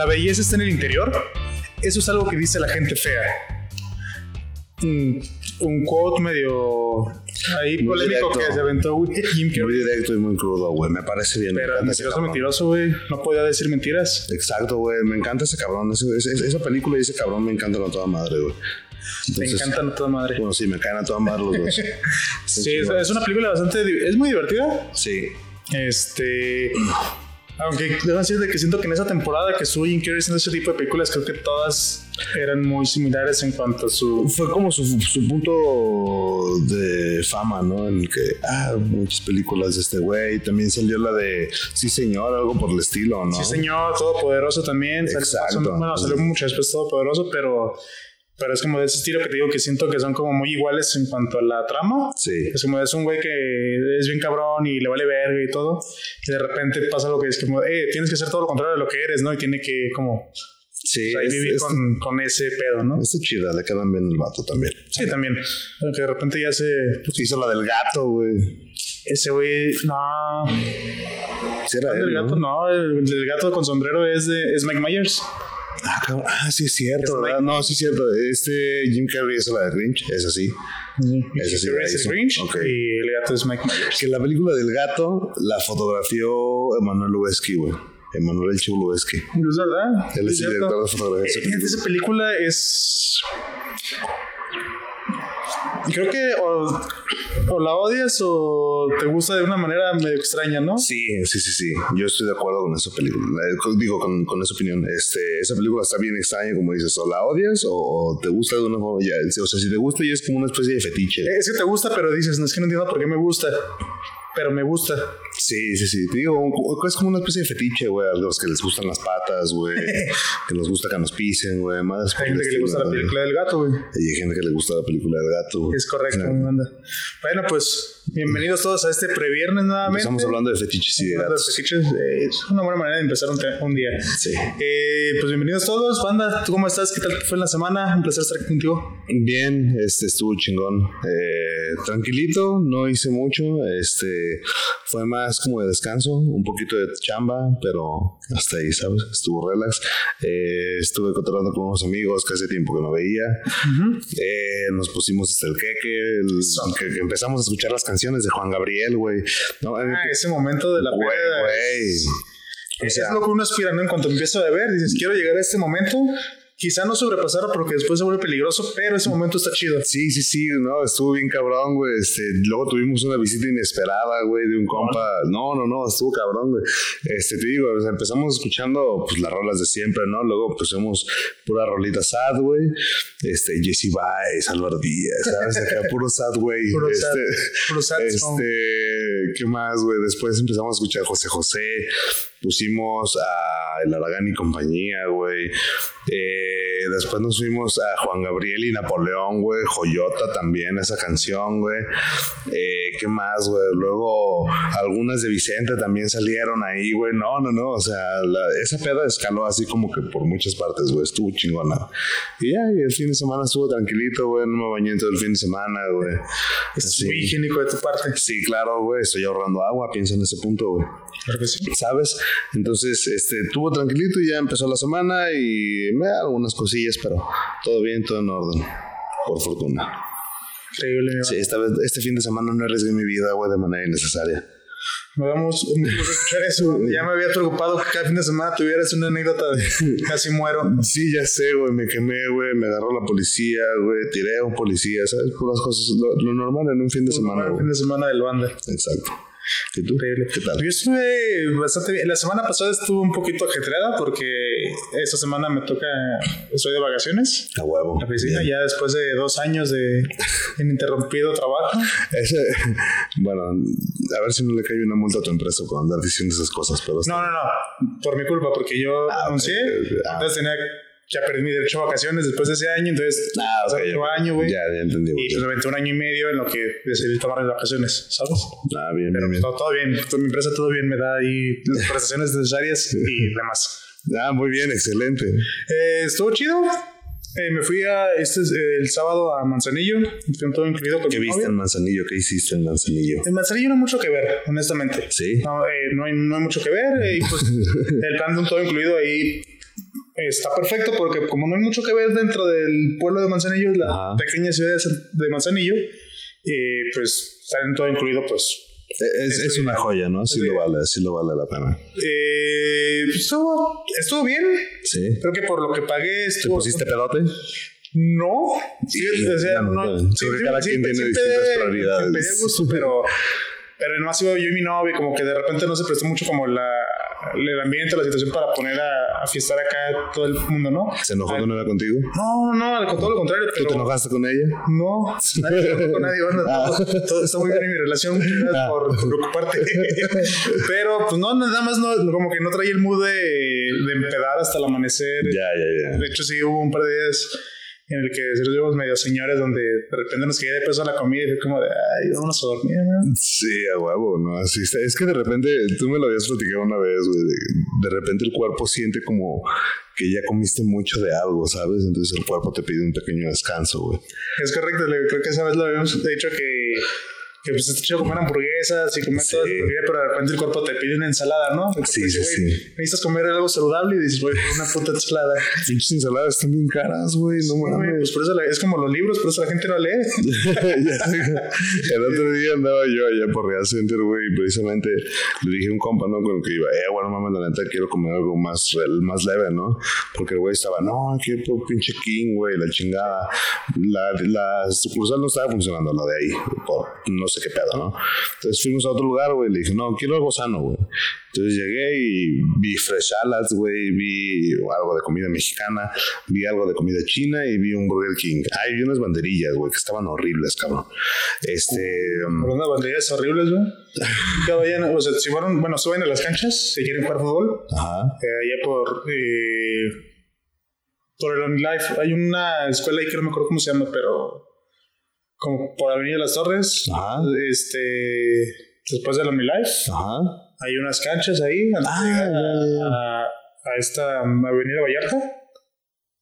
la belleza está en el interior. Eso es algo que dice la gente fea. Un, un quote medio ahí Muy polémico directo. que se aventó Jim Muy directo y muy crudo, güey. Me parece bien. Pero mentiroso, mentiroso, güey. No podía decir mentiras. Exacto, güey. Me encanta ese cabrón. Ese- ese- esa película y ese cabrón me encantan a toda madre, güey. Me encantan a toda madre. Bueno, sí, me caen a toda madre los dos. Sí, es, es una película bastante. Es muy divertida. Sí. Este. Aunque debo decirte que siento que en esa temporada que Jim Carrey haciendo ese tipo de películas, creo que todas eran muy similares en cuanto a su. Fue como su, su punto de fama, ¿no? En el que, ah, muchas películas de este güey. También salió la de Sí, señor, algo por el estilo, ¿no? Sí, señor, Todopoderoso también. Salió- Exacto. son- bueno, salió mucho después Todopoderoso, pero. Pero es como de ese estilo que te digo que siento que son como muy iguales en cuanto a la trama. Sí. Es como es un güey que es bien cabrón y le vale verga y todo. Y de repente pasa lo que es como, eh, tienes que hacer todo lo contrario de lo que eres, ¿no? Y tiene que como Sí, ahí es- vivir es- con, con ese pedo, ¿no? está chida, le quedan bien el vato también. Sí, también. Que de repente ya se. pues, Hizo la del gato, güey. ese güey. No. Sí, era El él, gato ¿no? no. El, el gato con sombrero es, de, es Mike Myers. Ah. Ah, sí es cierto, ¿verdad? No, sí es cierto. Este Jim Carrey es la de Grinch, es así. Es el hizo. Grinch Ok. y el gato es Mike Myers. Que la película del gato la fotografió Emanuel Lubezki, güey. Emanuel El Chivo Lubezki. Es verdad. Él es el director de fotografía Eh, película. Esa película es. Creo que o, o la odias o te gusta de una manera medio extraña, ¿no? Sí, sí, sí, sí. Yo estoy de acuerdo con esa película. Eh, Digo, con, con esa opinión. Este, esa película está bien extraña, como dices. O la odias o, o te gusta de una forma. Ya, o sea, si te gusta, ya es como una especie de fetiche. Es que te gusta, pero dices, no es que no entiendo por qué me gusta. Pero me gusta. Sí, sí, sí. Te digo, es como una especie de fetiche, güey. A los que les gustan las patas, güey. que nos gusta que nos pisen, güey. Hay gente que le gusta la película del gato, güey. Y hay gente que le gusta la película del gato. güey. Es correcto, mi banda. Bueno, pues bienvenidos todos a este previernes nuevamente. Estamos hablando de fetiches y de Hablando de gatos. fetiches, eh, es una buena manera de empezar un, día. Sí. Eh, pues bienvenidos todos, banda. ¿Tú cómo estás? ¿Qué tal fue la semana? Un placer estar aquí contigo. Bien, este estuvo chingón. Eh, tranquilito, no hice mucho. Este fue más como de descanso, un poquito de chamba, pero hasta ahí, ¿sabes? Estuvo relax. Eh, estuve cotorreando con unos amigos que hace tiempo que no veía. Eh, nos pusimos hasta el queque, el- que, que empezamos a escuchar las canciones de Juan Gabriel, güey. No, eh, Ah, ese momento de la güey, güey. O Es sea, lo que uno aspira, ¿no? En cuanto empieza a beber, dices, quiero llegar a este momento. Quizá no sobrepasarlo porque después se vuelve peligroso, pero ese momento está chido. Sí, sí, sí, no, estuvo bien cabrón, güey. Este, luego tuvimos una visita inesperada, güey, de un compa. No, no, no, estuvo cabrón, güey. Este, te digo, empezamos escuchando pues las rolas de siempre, ¿no? Luego pusimos pura rolita sad, güey. Este, Jesse Baez, Álvaro Díaz, ¿sabes? Acá puro sad, güey. Puro este, sad, puro sad song. este, ¿qué más, güey? Después empezamos a escuchar José José. Pusimos a El Aragán y compañía, güey. Eh, después nos fuimos a Juan Gabriel y Napoleón, güey. Joyota también, esa canción, güey. Eh, ¿Qué más, güey? Luego algunas de Vicente también salieron ahí, güey. No, no, no. O sea, la- esa peda escaló así como que por muchas partes, güey. Estuvo chingona. Y ya, y el fin de semana estuvo tranquilito, güey. No me bañé todo el fin de semana, güey. Es muy higiénico de tu parte. Sí, claro, güey. Estoy ahorrando agua. Piensa en ese punto, güey. Claro que sí. ¿Sabes? Entonces, este, estuvo tranquilito y ya empezó la semana y me da algunas cosillas, pero todo bien, todo en orden. Por fortuna. Increíble, Sí, esta vez, este fin de semana no arriesgué mi vida, güey, de manera innecesaria. Me me gusta escuchar eso. Ya me había preocupado que cada fin de semana tuvieras una anécdota de casi muero. Sí, ya sé, güey, me quemé, güey, me agarró la policía, güey, tiré a un policía, ¿sabes? Puras cosas, lo, lo normal en un fin de semana, El güey. fin de semana del banda. Exacto. ¿Y tú? ¿Qué tal? Yo estuve bastante bien. La semana pasada estuve un poquito ajetreada porque esta semana me toca, estoy de vacaciones. A huevo. La oficina, ya después de dos años de ininterrumpido trabajo. Ese- bueno, a ver si no le cae una multa a tu empresa por andar diciendo esas cosas, pero... No, no, no. Por mi culpa, porque yo Ah, anuncié. Ah. Entonces tenía que perder mi derecho a vacaciones después de ese año. Entonces, Ah, ok, otro ok. año, güey. Ya, ya entendí. Y pues aventé un año y medio en lo que decidí tomar las vacaciones, ¿sabes? Ah, bien, Pero bien, bien. todo, todo bien. Con mi empresa todo bien. Me da ahí las prestaciones necesarias y demás. Ah, muy bien, excelente. Eh, estuvo chido. Eh, me fui a este es, eh, el sábado a Manzanillo, todo incluido. Con ¿Qué viste en Manzanillo? ¿Qué hiciste en Manzanillo? En Manzanillo no hay mucho que ver, honestamente. Sí. No, eh, no, hay, no hay mucho que ver. eh, y pues el plan de un todo incluido ahí está perfecto porque como no hay mucho que ver dentro del pueblo de Manzanillo, la Ajá. pequeña ciudad de Manzanillo, eh, pues está en todo incluido, pues. Es, es una joya, ¿no? Sí Sí. lo vale, sí lo vale la pena. Eh, pues, estuvo, estuvo bien. Sí. Creo que por lo que pagué ¿Te estuvo. pusiste pedote? No, sí, Sí, o sea, no, no, sí, sí, cada quien tiene distintas prioridades. gusto, pero, pero nomás iba yo y mi novia, como que de repente no se prestó mucho como la, el ambiente, la situación para poner a, a fiestar acá todo el mundo, ¿no? ¿Se enojó Ay, tu novia contigo? No, no, al- todo lo contrario. ¿Tú te enojaste con ella? No, nadie se enojó con nadie. Bueno, Ah. todo, todo está muy bien en mi relación. Gracias Ah. por preocuparte. Pero, pues no, nada más, no, como que no traía el mood de, de empedar hasta el amanecer. Ya, ya, ya. De hecho, sí hubo un par de días en el que servimos medio señores donde de repente nos caía de peso la comida y fue como de, ay, vámonos a dormir. ¿no? Sí, a huevo, ¿no? Así está. Es que de repente, tú me lo habías platicado una vez, güey. De, de repente el cuerpo siente como que ya comiste mucho de algo, ¿sabes? Entonces el cuerpo te pide un pequeño descanso, güey. Es correcto, creo que esa vez lo habíamos dicho que, que pues está chido comer hamburguesas y comer Sí. todo, pero de repente el cuerpo te pide una ensalada, ¿no? Entonces, Sí, dice, sí, "Güey, sí. Necesitas comer algo saludable y dices, güey, una puta ensalada. Pinches ensaladas están bien caras, güey. No mames. pues por eso la- es como los libros, por eso la gente no lee. El otro día andaba yo allá por Real Center, güey, y precisamente le dije a un compa, ¿no? Con el que iba, eh, bueno, mames, la neta quiero comer algo más, más leve, ¿no? Porque el güey estaba, no, quiero por pinche King, güey, la chingada. La, la sucursal no estaba funcionando, la de ahí, por no sé qué pedo, ¿no? Entonces fuimos a otro lugar, güey, le dije, no, quiero algo sano, güey. Entonces llegué y vi fresh salads, güey, vi algo de comida mexicana, vi algo de comida china y vi un Burger King. Ay, vi unas banderillas, güey, que estaban horribles, cabrón. Este. um, unas banderillas horribles, güey. Vayan, o sea, si fueron, bueno, suben a las canchas, si quieren jugar fútbol, Ajá. eh, allá por, eh, por el OnLife, hay una escuela ahí que no me acuerdo cómo se llama, pero como por Avenida Las Torres, Ajá. este, después del OmniLife, Ajá. hay unas canchas ahí, antes de Ah, llegar a, a esta Avenida Vallarta.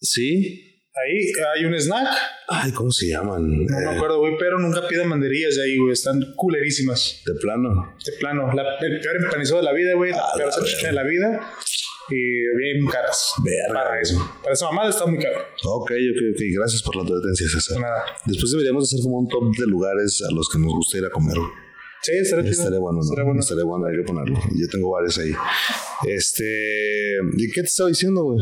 Sí. Ahí hay un snack, Ay, ¿cómo se llaman? no me Eh, acuerdo, güey, pero nunca pidan banderillas de ahí, güey, están culerísimas. de plano. De plano, la, el peor empanizado de la vida, güey, la Ah, peor la salchicha de la vida. Y bien caras. Verga. Para eso. Para esa mamada está muy caro. Ok, ok, ok. Gracias por la advertencia, César. Nada. Después deberíamos hacer como un top de lugares a los que nos gusta ir a comer. Sí, estaría. Estaría bueno, ¿no? Bueno. Estaría bueno, hay que ponerlo. Yo tengo varios ahí. Este. ¿Y qué te estaba diciendo, güey?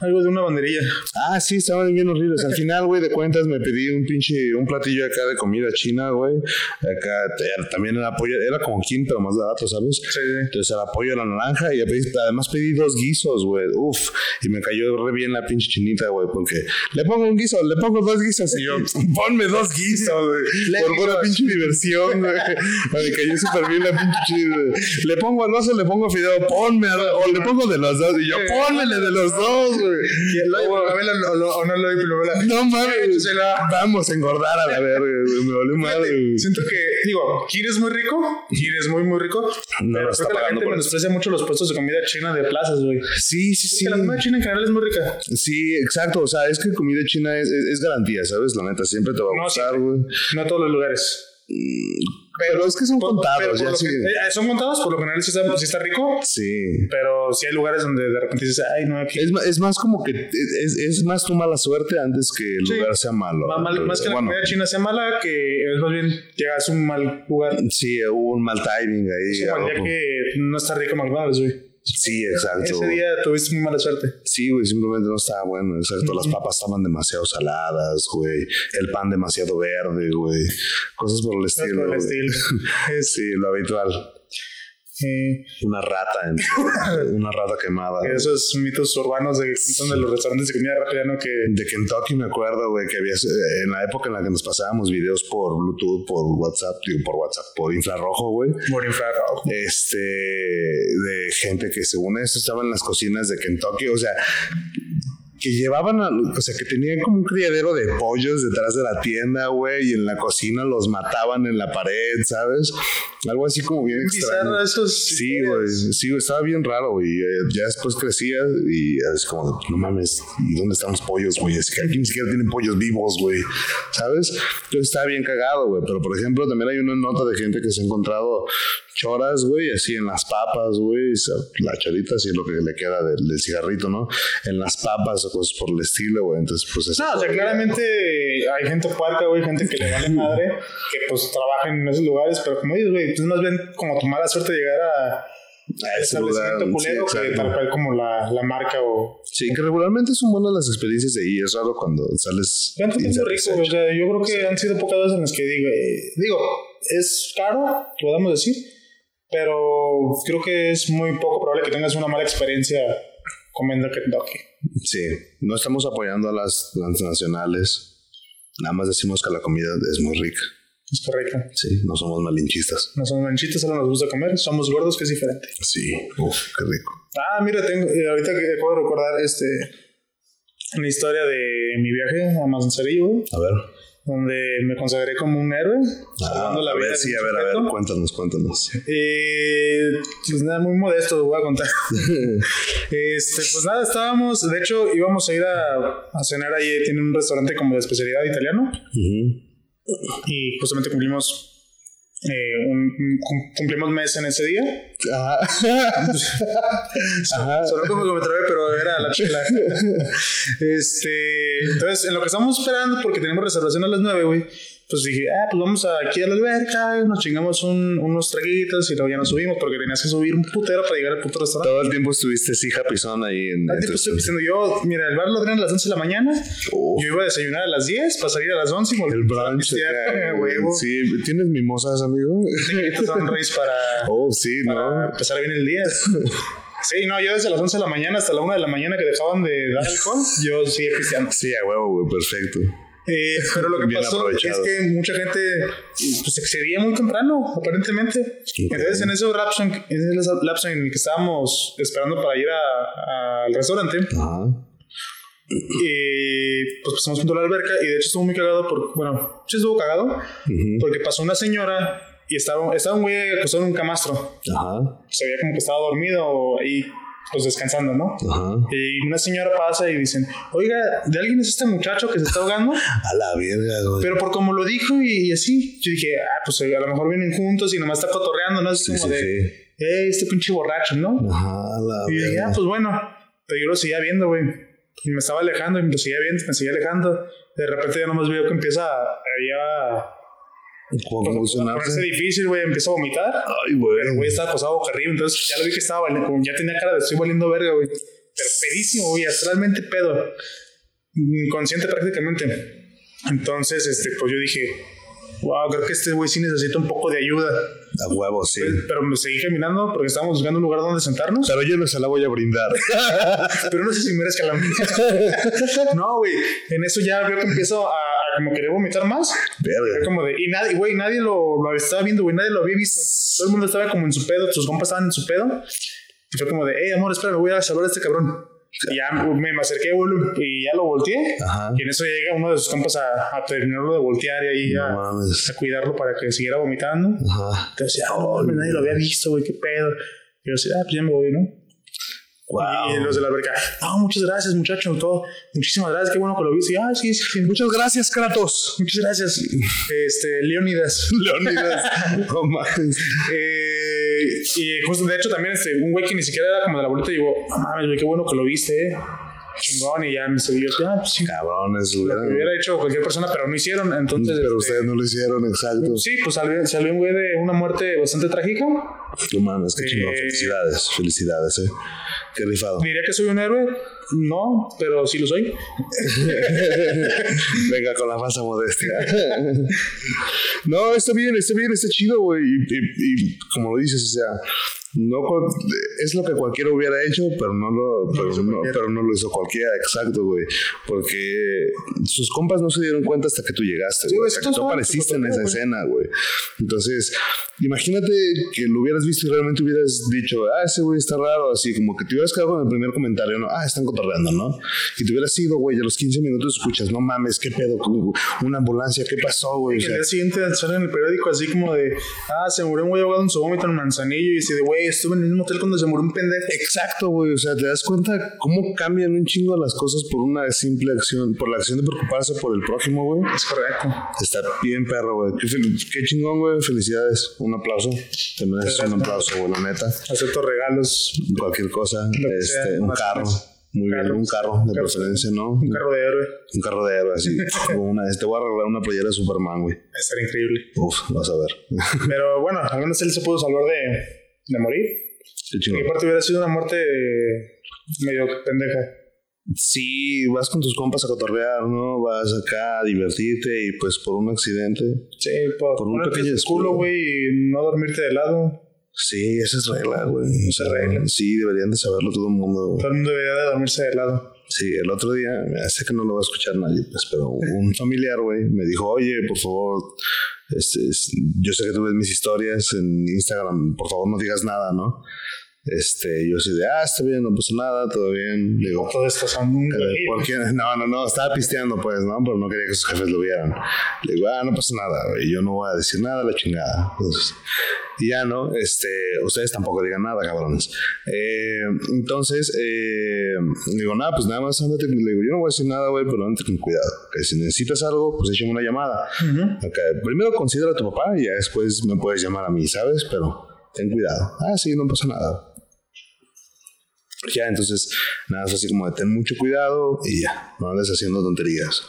Algo de una banderilla. Ah, sí, estaban bien horribles. Al final, güey, de cuentas me pedí un pinche, un platillo acá de comida china, güey. Acá también era pollo, era como King, pero más barato, ¿sabes? Sí, sí. Entonces era pollo a la naranja y además pedí dos guisos, güey. Uf, y me cayó re bien la pinche chinita, güey, porque le pongo un guiso, le pongo dos guisos y yo, ponme dos guisos, güey. Por guisos. pinche diversión, güey. Me cayó súper bien la pinche. Le pongo al oso, le pongo fideo, ponme, o le pongo de los dos y yo, pónmele de los dos, güey. O no lo pero No mames, vamos a engordar a la verga. Me valió madre. Siento que, digo, Kir es muy rico. Kir es muy, muy rico. No pero creo que la pagando gente menosprecia mucho los puestos de comida china de plazas, güey. Sí, sí, sí. La comida china en general es muy rica. Sí, exacto. O sea, es que comida china es, es, es garantía, ¿sabes? La neta, siempre te va a gustar, güey. No a todos los lugares. Pero es que son Por- contados, ya sí. que- eh, son contados, por lo general sí está, sí está rico. Sí. Pero sí hay lugares donde de repente dices, ay, no, aquí. Es, es más como que es, es más tu mala suerte antes que el Sí. lugar sea malo. Ma- mal- más que la comida china sea mala, que es más bien llegas a un mal lugar. Sí, hubo un mal timing ahí. Día algo. que no está rico McDonald's, güey. Sí, exacto. Ese día tuviste muy mala suerte. Sí, güey, simplemente no estaba bueno, exacto. Las papas estaban demasiado saladas, güey. El pan demasiado verde, güey. Cosas por el estilo. Por el estilo. Es, Sí, lo habitual. Eh, Una rata, en- una rata quemada. esos mitos urbanos de, de los restaurantes de comida rápida, ¿no? Que De Kentucky me acuerdo, güey, que había eh, en la época en la que nos pasábamos videos por Bluetooth, por WhatsApp, digo, por WhatsApp, por infrarrojo, güey. morir infrarrojo. Este, de gente que según eso estaba en las cocinas de Kentucky, o sea, que llevaban, a- o sea, que tenían como un criadero de pollos detrás de la tienda, güey, y en la cocina los mataban en la pared, ¿sabes? Algo así como bien extraño. Esos. Sí, güey. Sí, güey, estaba bien raro, güey. Eh, Ya después crecía y es como, no mames, ¿y dónde están los pollos, güey? Es que aquí ni siquiera tienen pollos vivos, güey. ¿Sabes? Entonces estaba bien cagado, güey. Pero por ejemplo, también hay una nota de gente que se ha encontrado choras, güey, así en las papas, güey. La chorita, así es lo que le queda del, del cigarrito, ¿no? En las papas o cosas por el estilo, güey. Entonces, pues eso. No, o sea, claramente hay gente puerca, güey, gente que le vale madre, que pues trabaja en esos lugares, pero como dices, güey, pues más bien como tu mala suerte llegar a establecimiento culero sí, que tal cual como la, la marca o... Sí, que regularmente son buenas las experiencias de ahí. Es raro cuando sales. Tiempo rico, o sea, yo creo que han sido pocas veces en las que digo, eh, digo, es caro, podemos decir, pero creo que es muy poco probable que tengas una mala experiencia comiendo Kentucky. Sí, no estamos apoyando a las transnacionales. Nada más decimos que la comida es muy rica. Es correcto. Sí, no somos malinchistas. No somos manchitas, solo nos gusta comer, somos gordos, que es diferente. Sí, uff, qué rico. Ah, mira, tengo, eh, ahorita que de recordar este, una historia de mi viaje a Manzanillo, güey, A ver. Donde me consagré como un héroe. la a vida ver, de sí, a ver, a ver, cuéntanos, cuéntanos. Eh, pues nada, muy modesto, voy a contar. Este, pues nada, estábamos, de hecho, íbamos a ir a, a cenar ahí, tiene un restaurante como de especialidad italiano, Ujú. y justamente cumplimos. Eh, un, un- cum- cumplimos mes en ese día. Ajá. Ajá. Sonó como que me trabé, pero era la chela. este, entonces, en lo que estamos esperando, porque tenemos reservación a las 9, güey, pues dije, ah, pues vamos aquí a la alberca, nos chingamos un- unos traguitos y luego ya nos subimos, porque tenías que subir un putero para llegar al puto restaurante. Todo el tiempo estuviste sí, japizón ahí en. Al tiempo estoy diciendo yo, mira, el bar lo abrían a las 11 de la mañana, yo iba a desayunar a las 10 para salir a las 11 y volver El brunch. huevo. Sí, ¿tienes mimosas, amigo? Reyes para, Oh, sí, para ¿no? empezar bien el día. Sí, no, yo desde las 11 de la mañana hasta la 1 de la mañana que dejaban de dar alcohol, yo seguía pisteando. Sí, a huevo, güey, perfecto. Eh, pero lo que Bien pasó aprovechado. es que mucha gente pues, se excedía muy temprano, aparentemente. Entonces, en ese lapso en, ese lapso en el que estábamos esperando para ir al restaurante, Ajá. eh, pues pasamos junto a la alberca y de hecho estuvo muy cagado, por, bueno, sí estuvo cagado, porque pasó una señora y estaba, estaba un güey acostado en un camastro. Ajá. Se veía como que estaba dormido ahí, pues descansando, ¿no? Ajá. Y una señora pasa y dicen, oiga, ¿de alguien es este muchacho que se está ahogando? A la verga, güey. Pero por como lo dijo y, y así, yo dije, ah, pues a lo mejor vienen juntos y nomás está cotorreando, ¿no? Es Sí, como sí, de, sí. hey, este pinche borracho, ¿no? Ajá, a la Y dije, ah, pues bueno. Pero yo lo seguía viendo, güey. Y me estaba alejando y me lo seguía viendo, me seguía alejando. De repente ya nomás veo que empieza a, a, a ¿Cómo ponerse funcionaste? difícil, güey. Empieza a vomitar. Ay, güey. Pero el güey estaba acostado boca arriba, entonces ya lo vi que estaba valiendo, como ya tenía cara de estoy valiendo verga, güey. Pero pedísimo, güey, astralmente pedo. Inconsciente prácticamente. Entonces, este, pues yo dije, wow, creo que este güey sí necesita un poco de ayuda. A huevo, sí. Pero me seguí caminando porque estábamos buscando un lugar donde sentarnos. Pero yo no se la voy a brindar. Pero no sé si merezca la No, güey. En eso ya veo que empiezo a, a como querer vomitar más. Verga. como de, y nadie, güey, nadie lo, lo estaba viendo, güey, nadie lo había visto. Todo el mundo estaba como en su pedo, sus compas estaban en su pedo. Y fue como de, hey, amor, espera, me voy a salvar a este cabrón. Ya me, me acerqué, y ya lo volteé. Ajá. Y en eso llega uno de sus compas a, a terminarlo de voltear y ahí No a, cuidarlo para que siguiera vomitando. Ajá. Entonces, oh, nadie lo había visto, güey, qué pedo. Y yo decía, ah, pues ya me voy, ¿no? Wow. Y los de la alberca, no, muchas gracias, muchacho, todo. Muchísimas gracias, qué bueno que lo viste. Ah, sí, sí, sí, muchas, gracias, Kratos. muchas gracias. Este, Leonidas. Leonidas. No. Eh, y justo, de hecho, también este, un güey que ni siquiera era como de la boleta, digo, no mames, güey, qué bueno que lo viste, eh. Chingón, y ya me siguió, ya, pues sí. Cabrones, Lo que hubiera hecho cualquier persona, pero no hicieron, entonces. Pero este, ustedes no lo hicieron, exacto. Sí, pues salió, salió un güey de una muerte bastante trágica. No mames, qué chingón. Felicidades, felicidades, eh. Qué rifado. Diría que soy un héroe, no, pero sí lo soy. Venga con la falsa modestia. no, está bien, está bien, está chido, güey. Y, y- y como lo dices, o sea, no es lo que cualquiera hubiera hecho, pero no lo, pero no, pero no lo hizo cualquiera, exacto, güey. Porque sus compas no se dieron cuenta hasta que tú llegaste, güey. hasta que tú apareciste en esa escena, güey. Entonces, imagínate que lo hubieras visto y realmente hubieras dicho, ah, ese güey está raro, así como que te hubieras quedado con el primer comentario, ¿no? Ah, están cotorreando, ¿no? Y te hubieras ido, güey, a los 15 minutos escuchas, no mames, qué pedo, una ambulancia, ¿qué pasó, güey? Y el día siguiente sale en el periódico así como de, ah, se murió un güey ahogado en su vómito en Manzanillo y así de, güey, estuve en el mismo hotel cuando se murió un pendejo. Exacto, güey, o sea, te das cuenta cómo cambian un chingo las cosas por una simple acción, por la acción de preocuparse por el prójimo, güey. Es correcto. Está bien perro, güey. Qué, qué chingón, güey. Felicidades. Un aplauso. Te mereces un aplauso, güey, la neta. Acepto regalos. Cualquier cosa. Este, un carro. Muy bien, un carro de preferencia, ¿no? Un carro de héroe. Un carro de héroe, así. una, te voy a regalar una playera de Superman, güey. Estar increíble. Uf, vas a ver. Pero bueno, al menos él se pudo salvar de, de morir. Y aparte hubiera sido una muerte medio pendeja. Sí, vas con tus compas a cotorrear, ¿no? Vas acá a divertirte y pues por un accidente. Sí, por, por un pequeño culo, güey, y no dormirte de lado. Sí, esa es regla, güey. Esa es regla. Sí, deberían de saberlo todo el mundo. Todo el mundo debería de dormirse de lado. Sí, el otro día, sé que no lo va a escuchar nadie, pues, pero un familiar, güey, me dijo, oye, por favor, este, yo sé que tú ves mis historias en Instagram, por favor no digas nada, ¿no? Este, yo así de, ah, está bien, no pasa nada, todo bien. Digo, todo esto son un eh, No, no, no, estaba pisteando, pues, ¿no? Pero no quería que sus jefes lo vieran. Le digo, ah, no pasa nada, y yo no voy a decir nada, la chingada. Entonces, y ya, ¿no? Este, ustedes tampoco digan nada, cabrones. Eh, entonces, eh, digo, nada, pues nada más andate. Le digo, yo no voy a decir nada, güey, pero andate con cuidado. Que si necesitas algo, pues échame una llamada. okay. Primero considera a tu papá y ya después me puedes llamar a mí, ¿sabes? Pero ten cuidado. Ah, sí, no pasa nada. Ya, entonces, nada, es así como de ten mucho cuidado y ya, no andes haciendo tonterías.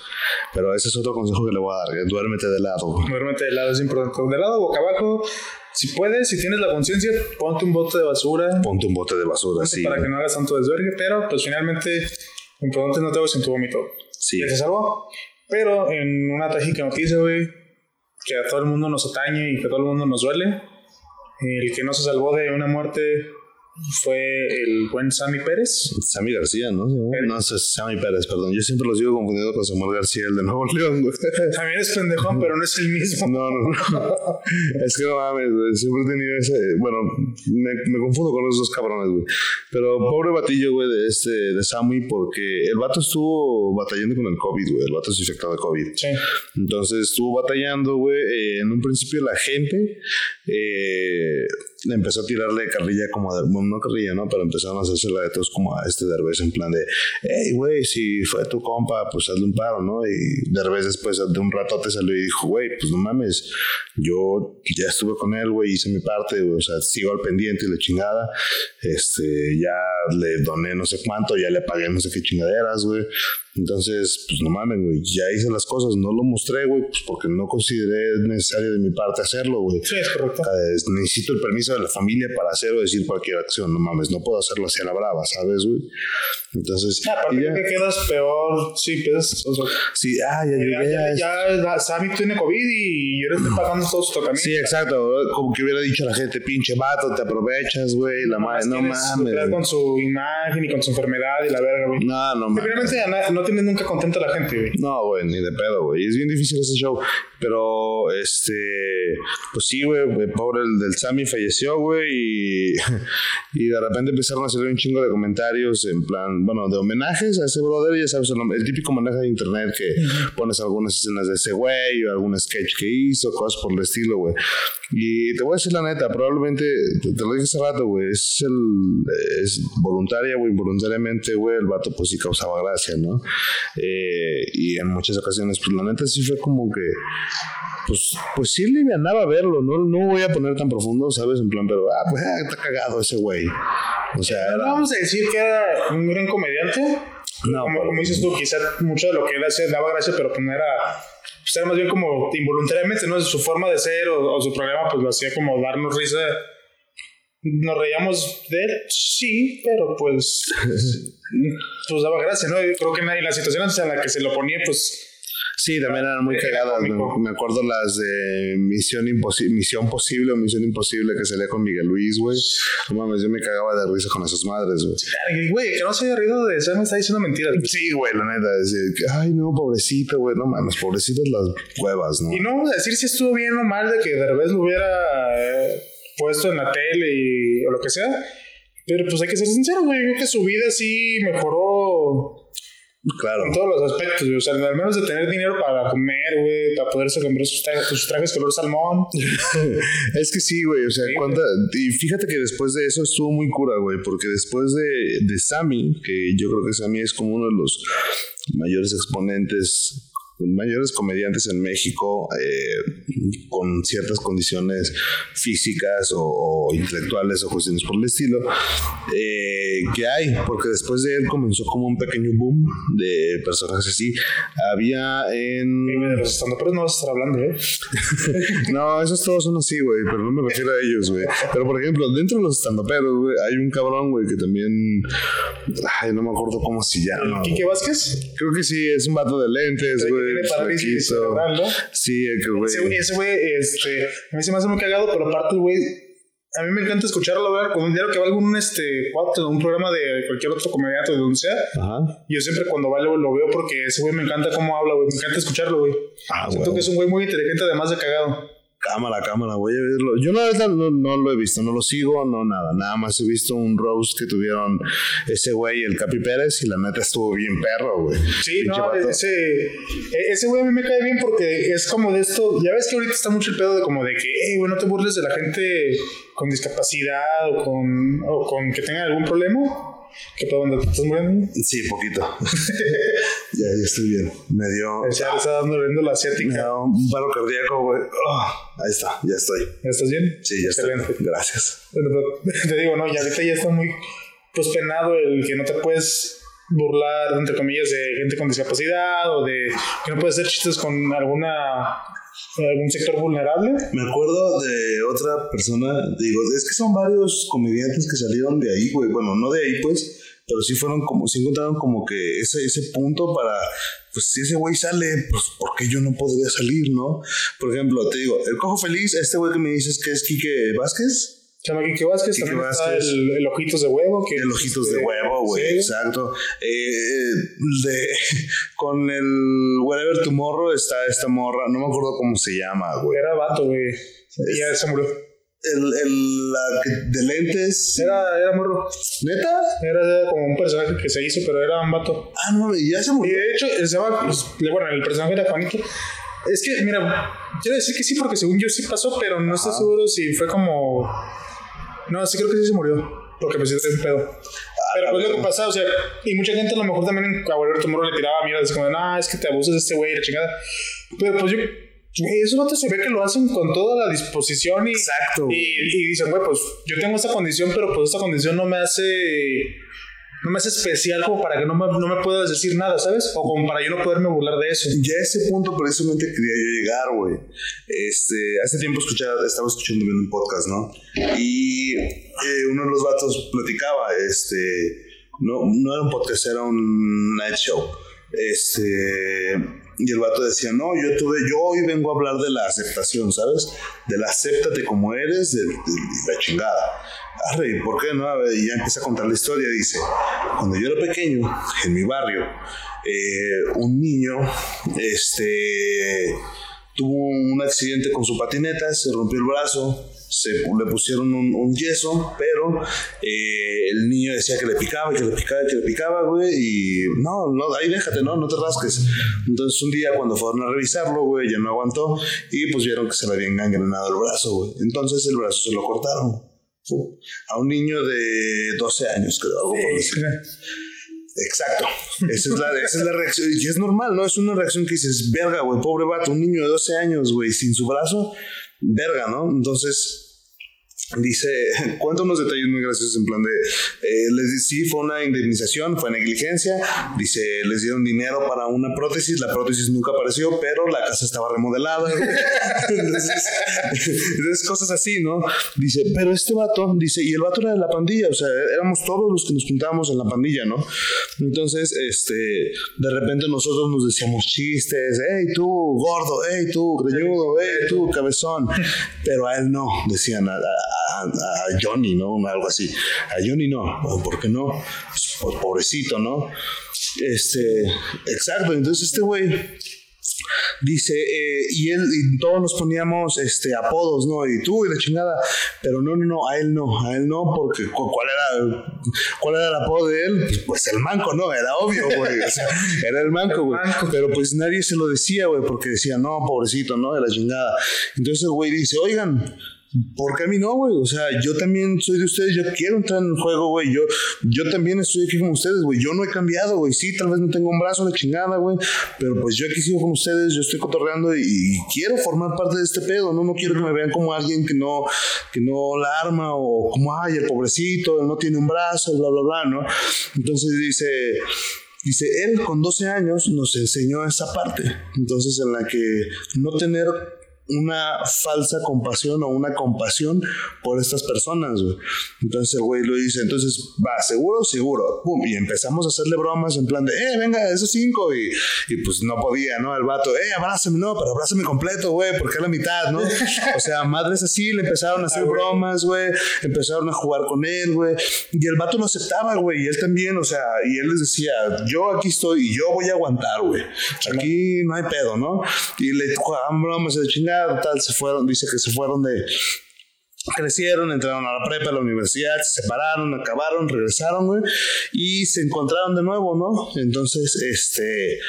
Pero ese es otro consejo que le voy a dar, que duérmete de lado. Duérmete de lado es importante. De lado, boca abajo, si puedes, si tienes la conciencia, ponte un bote de basura. Ponte un bote de basura, sí. Para que no hagas tanto desvergue, pero pues finalmente, importante no te hagas en tu vómito. Sí. Se salvó. Pero en una trágica noticia, güey, que a todo el mundo nos atañe y que a todo el mundo nos duele, el que no se salvó de una muerte fue el buen Sammy Pérez. Sammy García, ¿no? No, es Sammy Pérez, perdón. Yo siempre lo sigo confundiendo con Samuel García, el de Nuevo León, güey. También es pendejón, pero no es el mismo. No, no, no. es que no mames, güey. Siempre he tenido ese. Bueno, me, me confundo con esos dos cabrones, güey. Pero pobre batillo, güey, de este, de Sammy, porque el vato estuvo batallando con el COVID, güey. El vato es infectado de COVID. Sí. Entonces estuvo batallando, güey. Eh, en un principio la gente eh, le empezó a tirarle carrilla como de, bueno, no carrilla, ¿no? Pero empezaron a hacerse la de todos como a este Derbez en plan de, hey, güey, si fue tu compa, pues hazle un paro, ¿no? Y Derbez después de un rato te salió y dijo, güey, pues no mames, yo ya estuve con él, güey, hice mi parte, o sea, sigo al pendiente y la chingada, este, ya le doné no sé cuánto, ya le pagué no sé qué chingaderas, güey. Entonces, pues no mames, güey, ya hice las cosas, no lo mostré, güey, pues porque no consideré necesario de mi parte hacerlo, güey. Sí, es correcto. necesito el permiso de la familia para hacer o decir cualquier acción, no mames, no puedo hacerlo hacia la brava, ¿sabes, güey? Entonces. Ah, aparte que quedas peor, sí, quedas. O sea, sí, ah, ya llegué. Ya, ya, ya, Sammy tiene COVID y yo le estoy pagando todos sus tratamientos. Sí, exacto, como que hubiera dicho la gente, pinche vato, te aprovechas, güey, la madre, no mames. Con su imagen y con su enfermedad y la verga, güey. No, no mames. No tiene nunca contenta la gente, güey. No, güey, ni de pedo, güey. Es bien difícil ese show. Pero, este, pues sí, güey, pobre el del Sammy falleció, güey, y, y de repente empezaron a salir un chingo de comentarios en plan, bueno, de homenajes a ese brother, ya sabes, el, típico homenaje de internet que pones algunas escenas de ese güey o algún sketch que hizo, cosas por el estilo, güey. Y te voy a decir la neta, probablemente, te, lo dije hace rato, güey, es el, es voluntaria o involuntariamente, güey, el vato pues sí causaba gracia, ¿no? Eh, y en muchas ocasiones, pues la neta sí fue como que, pues, pues sí le andaba a verlo, ¿no? No voy a poner tan profundo, ¿sabes? En plan, pero, ah, pues ah, está cagado ese güey. O sea, no vamos a decir que era un gran comediante. No, como, como dices tú, quizás mucho de lo que él hacía daba gracia, pero pues no era pues era más bien como involuntariamente, ¿no? Su forma de ser o, o, su programa, pues lo hacía como darnos risa nos reíamos de él, sí, pero pues, pues daba gracia, ¿no? Creo que en la situación en la que se lo ponía, pues Sí, también eran muy cagadas. Me, me acuerdo las de Misión, Imposi Misión Posible o Misión Imposible que salía con Miguel Luis, güey. No mames, yo me cagaba de risa con esas madres, güey. Güey, que no se haya rido de eso, me está diciendo mentiras. Sí, güey, la neta. Ay, no, pobrecito, güey. No mames, pobrecitas las cuevas, ¿no? Y no vamos a decir si estuvo bien o mal de que Derbez lo hubiera eh, puesto en la tele y, o lo que sea. Pero pues hay que ser sincero, güey. Yo creo que su vida sí mejoró Claro. en todos los aspectos, güey. O sea, al menos de tener dinero para comer, güey, para poderse comprar sus trajes, sus trajes color salmón. Es que sí, güey. O sea, Sí, cuánta- y fíjate que después de eso estuvo muy cura, güey. Porque después de, de Sammy, que yo creo que Sammy es como uno de los mayores exponentes, mayores comediantes en México, eh, con ciertas condiciones físicas o, o intelectuales o cuestiones por el estilo, eh, que hay. Porque después de él comenzó como un pequeño boom de personajes así. Había en. Los estandoperos no vas a estar hablando, ¿eh? No, esos todos son así, güey, pero no me refiero a ellos, güey. Pero por ejemplo, dentro de los estandoperos, güey, hay un cabrón, güey, que también. Ay, no me acuerdo cómo se llama. Quique Vázquez, Creo que sí, es un vato de lentes, güey. Tiene parálisis flaquito. cerebral, ¿no? Sí, que, Ese güey. ese güey, este, a mí se me hace muy cagado, pero aparte, güey, a mí me encanta escucharlo hablar con un diario que va a algún este, podcast, un programa de cualquier otro comediante, de donde sea. Ajá. Yo siempre cuando va lo, lo veo porque ese güey me encanta cómo habla, güey. Me encanta escucharlo, güey. Ah, Siento que es un güey muy inteligente, además de cagado. Cámara, cámara, voy a verlo. Yo la verdad no, no lo he visto, no lo sigo, no nada. Nada más he visto un roast que tuvieron ese güey el Capi Pérez y la neta estuvo bien perro, güey. Sí, no, vato. ese, e- ese güey a mí me cae bien porque es como de esto. Ya ves que ahorita está mucho el pedo de como de que, hey, güey, no te burles de la gente con discapacidad o con, o con que tenga algún problema. ¿Qué pedo, dónde te estás muriendo? Sí, poquito. ya, ya estoy bien. Me dio. Ya le está dando viendo la Me asiática. da un paro cardíaco, güey. Ah, ahí está, ya estoy. ¿Ya estás bien? Sí, ya estoy. Excelente. Gracias. Bueno, te digo, no, y ahorita ya está muy pues penado el que no te puedes burlar, entre comillas, de gente con discapacidad o de que no puedes hacer chistes con alguna algún sector vulnerable. Me acuerdo de otra persona, digo, es que son varios comediantes que salieron de ahí, güey. Bueno, no de ahí, pues, pero sí fueron como, sí encontraron como que ese, ese punto para, pues, si ese güey sale, pues, ¿por qué yo no podría salir, no? Por ejemplo, te digo, el cojo feliz, este güey que me dices que es Quique Vázquez. Quique Vázquez, Quique también Vázquez. está el, el Ojitos de Huevo. Que, El ojitos de este, huevo, güey, sí. exacto. Eh, de, con el Whatever Tomorrow está esta morra, no me acuerdo cómo se llama, güey. Era vato, güey. Y ya se murió. El, el, la de lentes. Era, era morro. ¿Neta? Era como un personaje que se hizo, pero era un vato. Ah, no, y ya se Y murió. de hecho, se llama, pues, bueno, el personaje era Juanito. Es que, mira, quiero decir que sí, porque según yo sí pasó, pero no estoy seguro si fue como. No, sí creo que sí se murió. Porque pues sí trae un pedo. Pero pues lo que pasa, o sea, y mucha gente a lo mejor también en Caballeros Tomorrow le tiraba mierda, como, no, es que te abusas de este güey, la chingada. Pero pues yo. güey, Esos vatos se ve que lo hacen con toda la disposición y. Exacto. Y, y dicen, güey, pues yo tengo esta condición, pero pues esta condición no me hace. No me hace especial como para que no me, no me puedas decir nada, ¿sabes? O como para yo no poderme burlar de eso. Ya a ese punto precisamente quería yo llegar, güey. Este, hace tiempo escuchaba, estaba escuchando bien un podcast, ¿no? Y eh, uno de los vatos platicaba, este, no, no era un podcast, era un night show. Este, y el vato decía, no, yo tuve, yo hoy vengo a hablar de la aceptación, ¿sabes? De la acéptate como eres, de la chingada. Arre, ¿y ¿por qué no? Y ya empieza a contar la historia, dice, cuando yo era pequeño, en mi barrio, eh, un niño, este, tuvo un accidente con su patineta, se rompió el brazo, se le pusieron un, yeso, pero eh, el niño decía que le picaba que le picaba que le picaba, güey, y no, no, ahí déjate, no, no te rasques. Entonces un día cuando fueron a revisarlo, güey, ya no aguantó y pues vieron que se le había engangrenado el brazo, güey. Entonces el brazo se lo cortaron. A un niño de 12 años, creo, algo por estilo. Exacto. Esa es, la, esa es la reacción. Y es normal, ¿no? Es una reacción que dices, verga, güey, pobre vato, un niño de 12 años, güey, sin su brazo, verga, ¿no? Entonces, Dice, cuenta unos detalles muy graciosos en plan de, eh, les sí, fue una indemnización, fue negligencia, dice, les dieron dinero para una prótesis, la prótesis nunca apareció, pero la casa estaba remodelada. entonces, cosas así, ¿no? Dice, pero este vato, dice, y el vato era de la pandilla, o sea, éramos todos los que nos juntábamos en la pandilla, ¿no? Entonces, este, de repente nosotros nos decíamos chistes, hey tú, gordo, hey tú, greñudo, hey tú, cabezón, pero a él no, decían a, a- a Johnny, ¿no? Algo así. A Johnny no, ¿por qué no? Pues, pobrecito, ¿no? Este, exacto, entonces este güey dice, eh, y él, y todos nos poníamos este, apodos, ¿no? Y tú y la chingada, pero no, no, no, a él no, a él no, porque cu- ¿cuál era, cuál era el apodo de él? Pues, pues el manco, ¿no? Era obvio, güey, o sea, era el manco, güey. Pero pues nadie se lo decía, güey, porque decía, no, pobrecito, ¿no? De la chingada. Entonces el güey dice, oigan, ¿Por qué a mí no, güey? O sea, yo también soy de ustedes, yo quiero entrar en el juego, güey. Yo, yo también estoy aquí con ustedes, güey. Yo no he cambiado, güey. Sí, tal vez no tengo un brazo de chingada, güey. Pero pues yo aquí sigo con ustedes, yo estoy cotorreando y, y quiero formar parte de este pedo, ¿no? No quiero que me vean como alguien que no, que no la arma o como, ay, el pobrecito, él no tiene un brazo, bla, bla, bla, ¿no? Entonces dice... Dice, él con 12 años nos enseñó esa parte. Entonces, en la que no tener una falsa compasión o una compasión por estas personas, güey. Entonces el güey lo dice, entonces, va, seguro, seguro. Pum, y empezamos a hacerle bromas en plan de, eh, venga, esos cinco. Y, y pues no podía, ¿no? El vato, eh, abrázame, no, pero abrázame completo, güey, porque es la mitad, ¿no? O sea, madres así le empezaron a hacer bromas, güey. Empezaron a jugar con él, güey. Y el vato lo aceptaba, güey. Y él también, o sea, y él les decía, yo aquí estoy y yo voy a aguantar, güey. Aquí no hay pedo, ¿no? Y le jugaban bromas de chingada, tal, se fueron, dice que se fueron de crecieron, entraron a la prepa, a la universidad, se separaron, acabaron, regresaron, güey, y se encontraron de nuevo, ¿no? Entonces, este,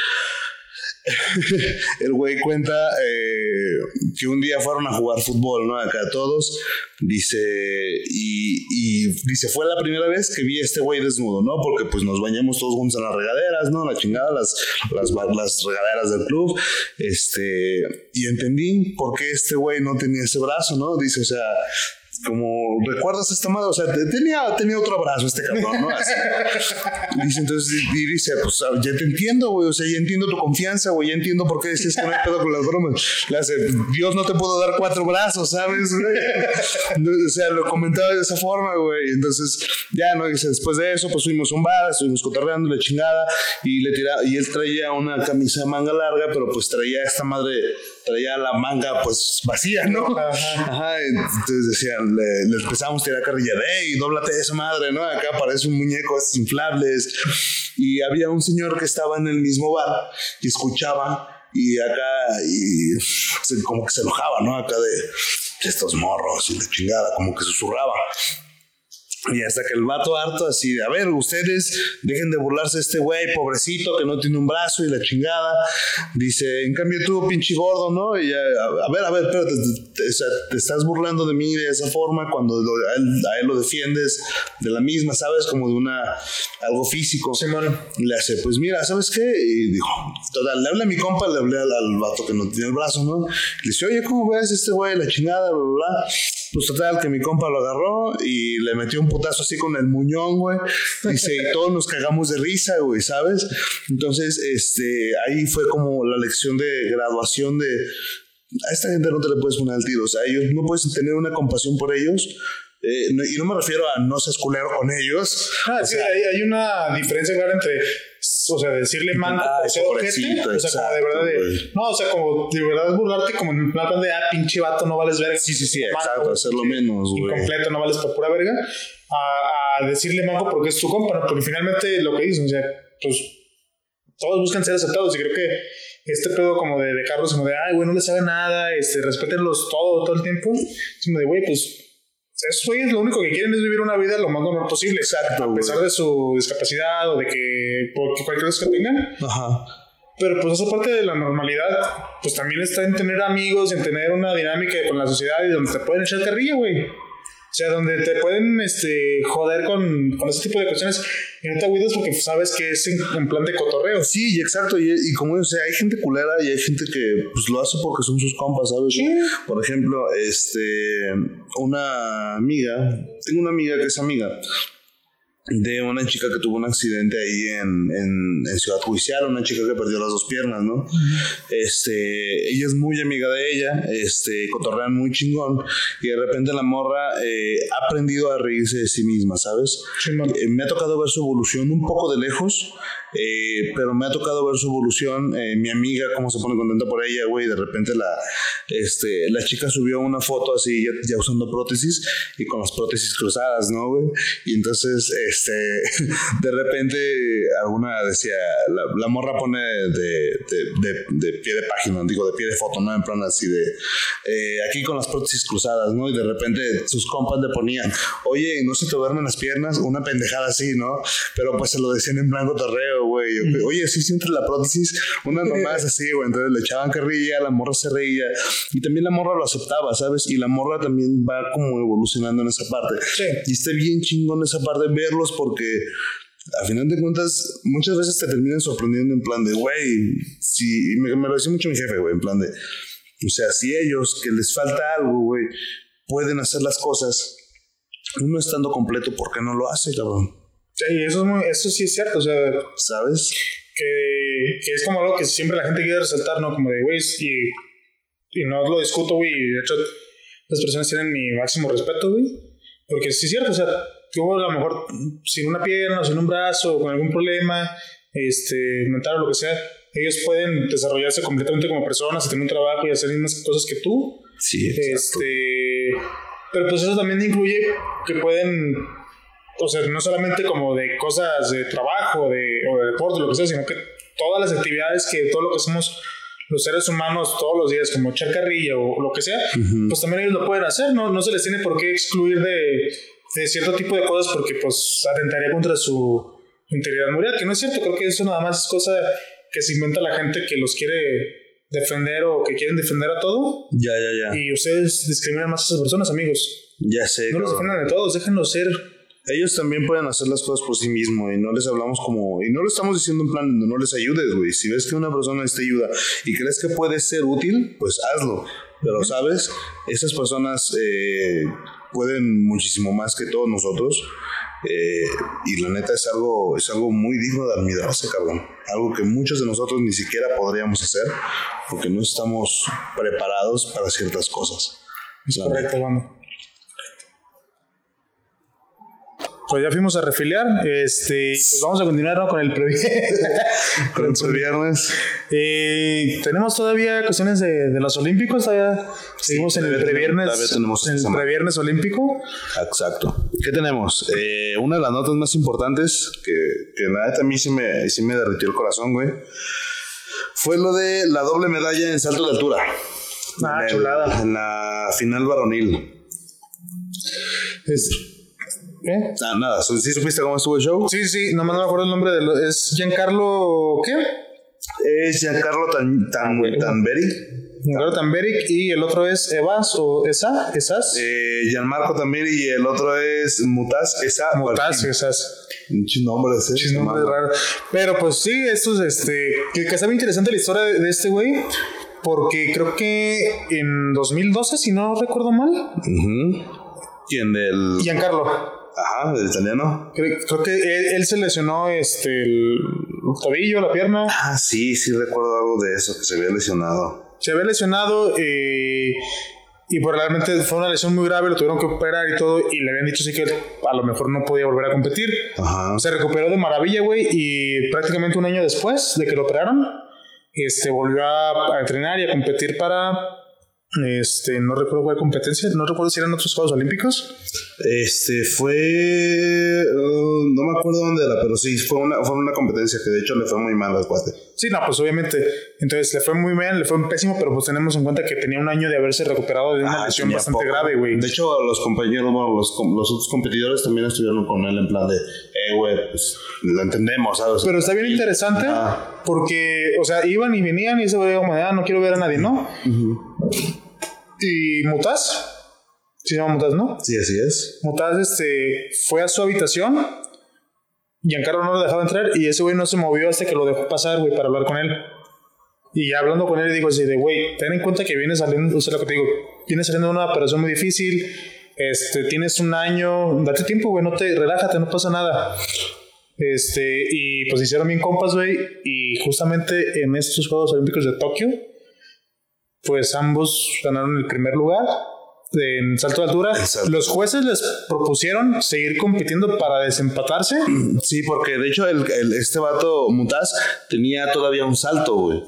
el güey cuenta eh, que un día fueron a jugar fútbol, ¿no? Acá todos, dice, y, dice, fue la primera vez que vi a este güey desnudo, ¿no? Porque pues nos bañamos todos juntos en las regaderas, ¿no? La chingada, las, las, las regaderas del club, este, y entendí por qué este güey no tenía ese brazo, ¿no? Dice, o sea, como, ¿recuerdas esta madre? O sea, te- tenía, tenía otro brazo este cabrón, ¿no? Dice, entonces, y dice, pues ah, ya te entiendo, güey, o sea, ya entiendo tu confianza, güey, ya entiendo por qué dices que no hay pedo con las bromas. Le hace, Dios no te puedo dar cuatro brazos, ¿sabes? o sea, lo comentaba de esa forma, güey. Entonces, ya, ¿no? Dice, después de eso, pues fuimos a un bar, estuvimos cotorreando, la chingada, y le tiraba, y él traía una camisa de manga larga, pero pues traía esta madre, traía la manga, pues, vacía, ¿no? Ajá, entonces decían, le, le empezamos a tirar carrilla de, hey, dóblate esa madre, ¿no? Acá parece un muñeco estos inflables. Y había un señor que estaba en el mismo bar y escuchaba y acá, y se- como que se enojaba, ¿no? Acá de estos morros y de chingada, como que susurraba. Y hasta que el vato harto así, de, a ver, ustedes dejen de burlarse de este güey, pobrecito, que no tiene un brazo y la chingada. Dice, en cambio tú, pinche gordo, ¿no? Y ya, a, ver, a ver, espérate, te, te- te estás burlando de mí de esa forma cuando lo- a, él, a él lo defiendes de la misma, ¿sabes? Como de una, algo físico. Simón. Le hace, pues mira, ¿sabes qué? Y dijo, total, le hablé a mi compa, le hablé al, al vato que no tenía el brazo, ¿no? Le dice, oye, ¿cómo ves este güey? La chingada, bla, bla, bla. Pues total, que mi compa lo agarró y le metió un putazo así con el muñón, güey. Dice, y todos nos cagamos de risa, güey, ¿sabes? Entonces, este, ahí fue como la lección de graduación de... A esta gente no te le puedes poner al tiro, o sea, ellos no puedes tener una compasión por ellos. eh, no- y no me refiero a no seas culero con ellos. Ah, sí, hay, hay una diferencia clara entre, o sea, decirle manco Ay, o ser ojete, o sea, como de verdad de, no, o sea, como de verdad burlarte como en plan de, ah, pinche vato, no vales verga. Sí, sí, sí, Manco, exacto, hacerlo menos, güey. Incompleto, no vales para pura verga. A, a decirle manco porque es tu compa. Porque finalmente lo que dicen, o sea, pues todos buscan ser aceptados y creo que este pedo como de dejarlos como de, ay, güey, no les haga nada, este, respétenlos todo, todo el tiempo. Es como de, güey, pues esos güeyes lo único que quieren es vivir una vida lo más normal posible. Exacto, A güey. pesar de su discapacidad o de que por cualquier cosa que tengan. Ajá. Pero pues esa parte de la normalidad, pues también está en tener amigos, en tener una dinámica con la sociedad y donde te pueden echar carrilla, güey. O sea, donde te pueden este, joder con, con ese tipo de cuestiones y no te agüidas porque sabes que es en, plan de cotorreo. Sí, exacto. Y, y como o sea, hay gente culera y hay gente que pues, lo hace porque son sus compas, ¿sabes? Sí. Por ejemplo, este, una amiga, tengo una amiga que es amiga de una chica que tuvo un accidente ahí en, en, Ciudad Judicial, una chica que perdió las dos piernas, ¿no? Este, ella es muy amiga de ella, este, cotorrean muy chingón, y de repente la morra eh, ha aprendido a reírse de sí misma, ¿sabes? Eh, me ha tocado ver su evolución un poco de lejos, eh, pero me ha tocado ver su evolución. Eh, mi amiga, cómo se pone contenta por ella, güey. De repente la, este, la chica subió una foto así, ya, usando prótesis y con las prótesis cruzadas, ¿no, güey? Y entonces, este, de repente, alguna decía, la, morra pone de, de, de, pie de página, digo, de pie de foto, ¿no? En plan así de, eh, aquí con las prótesis cruzadas, ¿no? Y de repente sus compas le ponían, oye, no se te duermen las piernas, una pendejada así, ¿no? Pero pues se lo decían en blanco torreo güey. Oye, sí sientes la prótesis, una nomás así, güey. Entonces le echaban carrilla, la morra se reía. Y también la morra lo aceptaba, ¿sabes? Y la morra también va como evolucionando en esa parte. Y está bien chingón esa parte verlos porque a final de cuentas, muchas veces te terminan sorprendiendo en plan de, güey, si, me, me lo decía mucho mi jefe, güey, en plan de, o sea, si ellos que les falta algo, güey, pueden hacer las cosas, uno estando completo, ¿por qué no lo hace, cabrón? Sí, eso, es eso sí es cierto, o sea, ¿sabes? Que, que, es como algo que siempre la gente quiere resaltar, ¿no? Como de, güey, y, y no lo discuto, güey, de hecho, las personas tienen mi máximo respeto, güey, porque sí es cierto, o sea, tú a lo mejor sin una pierna sin un brazo o con algún problema, este, mental o lo que sea, ellos pueden desarrollarse completamente como personas y tener un trabajo y hacer las mismas cosas que tú. Sí, exacto. Este, pero pues eso también incluye que pueden o sea, no solamente como de cosas de trabajo de, o de deporte, lo que sea, sino que todas las actividades que todo lo que hacemos los seres humanos todos los días, como echar carrilla o lo que sea, pues también ellos lo pueden hacer, ¿no? No se les tiene por qué excluir de, de cierto tipo de cosas porque pues atentaría contra su integridad moral, que no es cierto, creo que eso nada más es cosa que se inventa la gente que los quiere defender o que quieren defender a todo. Ya, ya, ya. Y ustedes discriminan más a esas personas, amigos. Ya sé. No los defiendan de todos, déjenlos ser ellos también pueden hacer las cosas por sí mismos y no les hablamos como, y no lo estamos diciendo en plan no les ayudes, güey. Si ves que una persona te ayuda y crees que puede ser útil, pues hazlo. Pero, ¿sabes? Esas personas eh, pueden muchísimo más que todos nosotros. Eh, y la neta es algo, es algo muy digno de admirarse, cabrón. Algo que muchos de nosotros ni siquiera podríamos hacer porque no estamos preparados para ciertas cosas. Es correcto, vamos. Pues ya fuimos a refiliar. Este, pues vamos a continuar con el previernes. con el previernes. Eh, tenemos todavía cuestiones de, de los Olímpicos. Todavía seguimos en el previernes. Tenemos en el previernes olímpico. Exacto. ¿Qué tenemos? Eh, una de las notas más importantes que, que nada a mí sí me, sí me derritió el corazón, güey. Fue lo de la doble medalla en salto de altura. Ah, chulada. En la final varonil. Es, ¿Eh? Ah, nada, ¿sí supiste cómo estuvo el show? Sí, sí, nomás no me acuerdo el nombre de lo, es Giancarlo ¿qué? Es Giancarlo Tan, Tan, Giancarlo Tamberic y el otro es Evas o Esa, Esas. Eh, Gianmarco Tamberic y el otro es Mutas Esa. Mutas Esas. Un nombre ese. nombre raro. Pero pues sí, esto es este. Que, que está interesante la historia de, este güey. Porque creo que en 2012, si no recuerdo mal. ¿Quién? Del. Giancarlo. Ajá, del italiano. Creo, que él, se lesionó este, el tobillo, la pierna. Ah, sí, sí recuerdo algo de eso, que se había lesionado. Se había lesionado eh, y pues realmente fue una lesión muy grave, lo tuvieron que operar y todo, y le habían dicho sí que a lo mejor no podía volver a competir. Ajá. Se recuperó de maravilla, güey, y prácticamente un año después de que lo operaron, este, volvió a entrenar y a competir para este, no recuerdo cuál competencia, no recuerdo si eran otros Juegos Olímpicos. Este fue. Uh, no me acuerdo dónde era, pero sí, fue una, fue una competencia que de hecho le fue muy mal al cuate. Sí, no, pues obviamente. Entonces le fue muy mal, le fue pésimo, pero pues tenemos en cuenta que tenía un año de haberse recuperado de una ah, lesión bastante grave, güey. De hecho, los compañeros, los, los otros competidores también estuvieron con él en plan de, eh, güey, pues lo entendemos, ¿sabes? Pero está bien interesante porque, o sea, iban y venían y ese güey, como, ah, no quiero ver a nadie, ¿no? Y Mutas se llama Mutaz, ¿no? Sí, así es. Mutaz este, fue a su habitación. Giancarlo no lo dejaba entrar y ese güey no se movió hasta que lo dejó pasar, güey, para hablar con él. Y ya hablando con él, le digo así de, güey, ten en cuenta que vienes saliendo, o sea, lo que te digo, vienes saliendo de una operación muy difícil, este, tienes un año, date tiempo, güey, no te, relájate, no pasa nada. Este, y pues hicieron bien compas, güey, y justamente en estos Juegos Olímpicos de Tokio, pues ambos ganaron el primer lugar en salto de altura. Los jueces les propusieron seguir compitiendo para desempatarse. Sí, porque de hecho el, este vato Mutaz tenía todavía un salto, güey.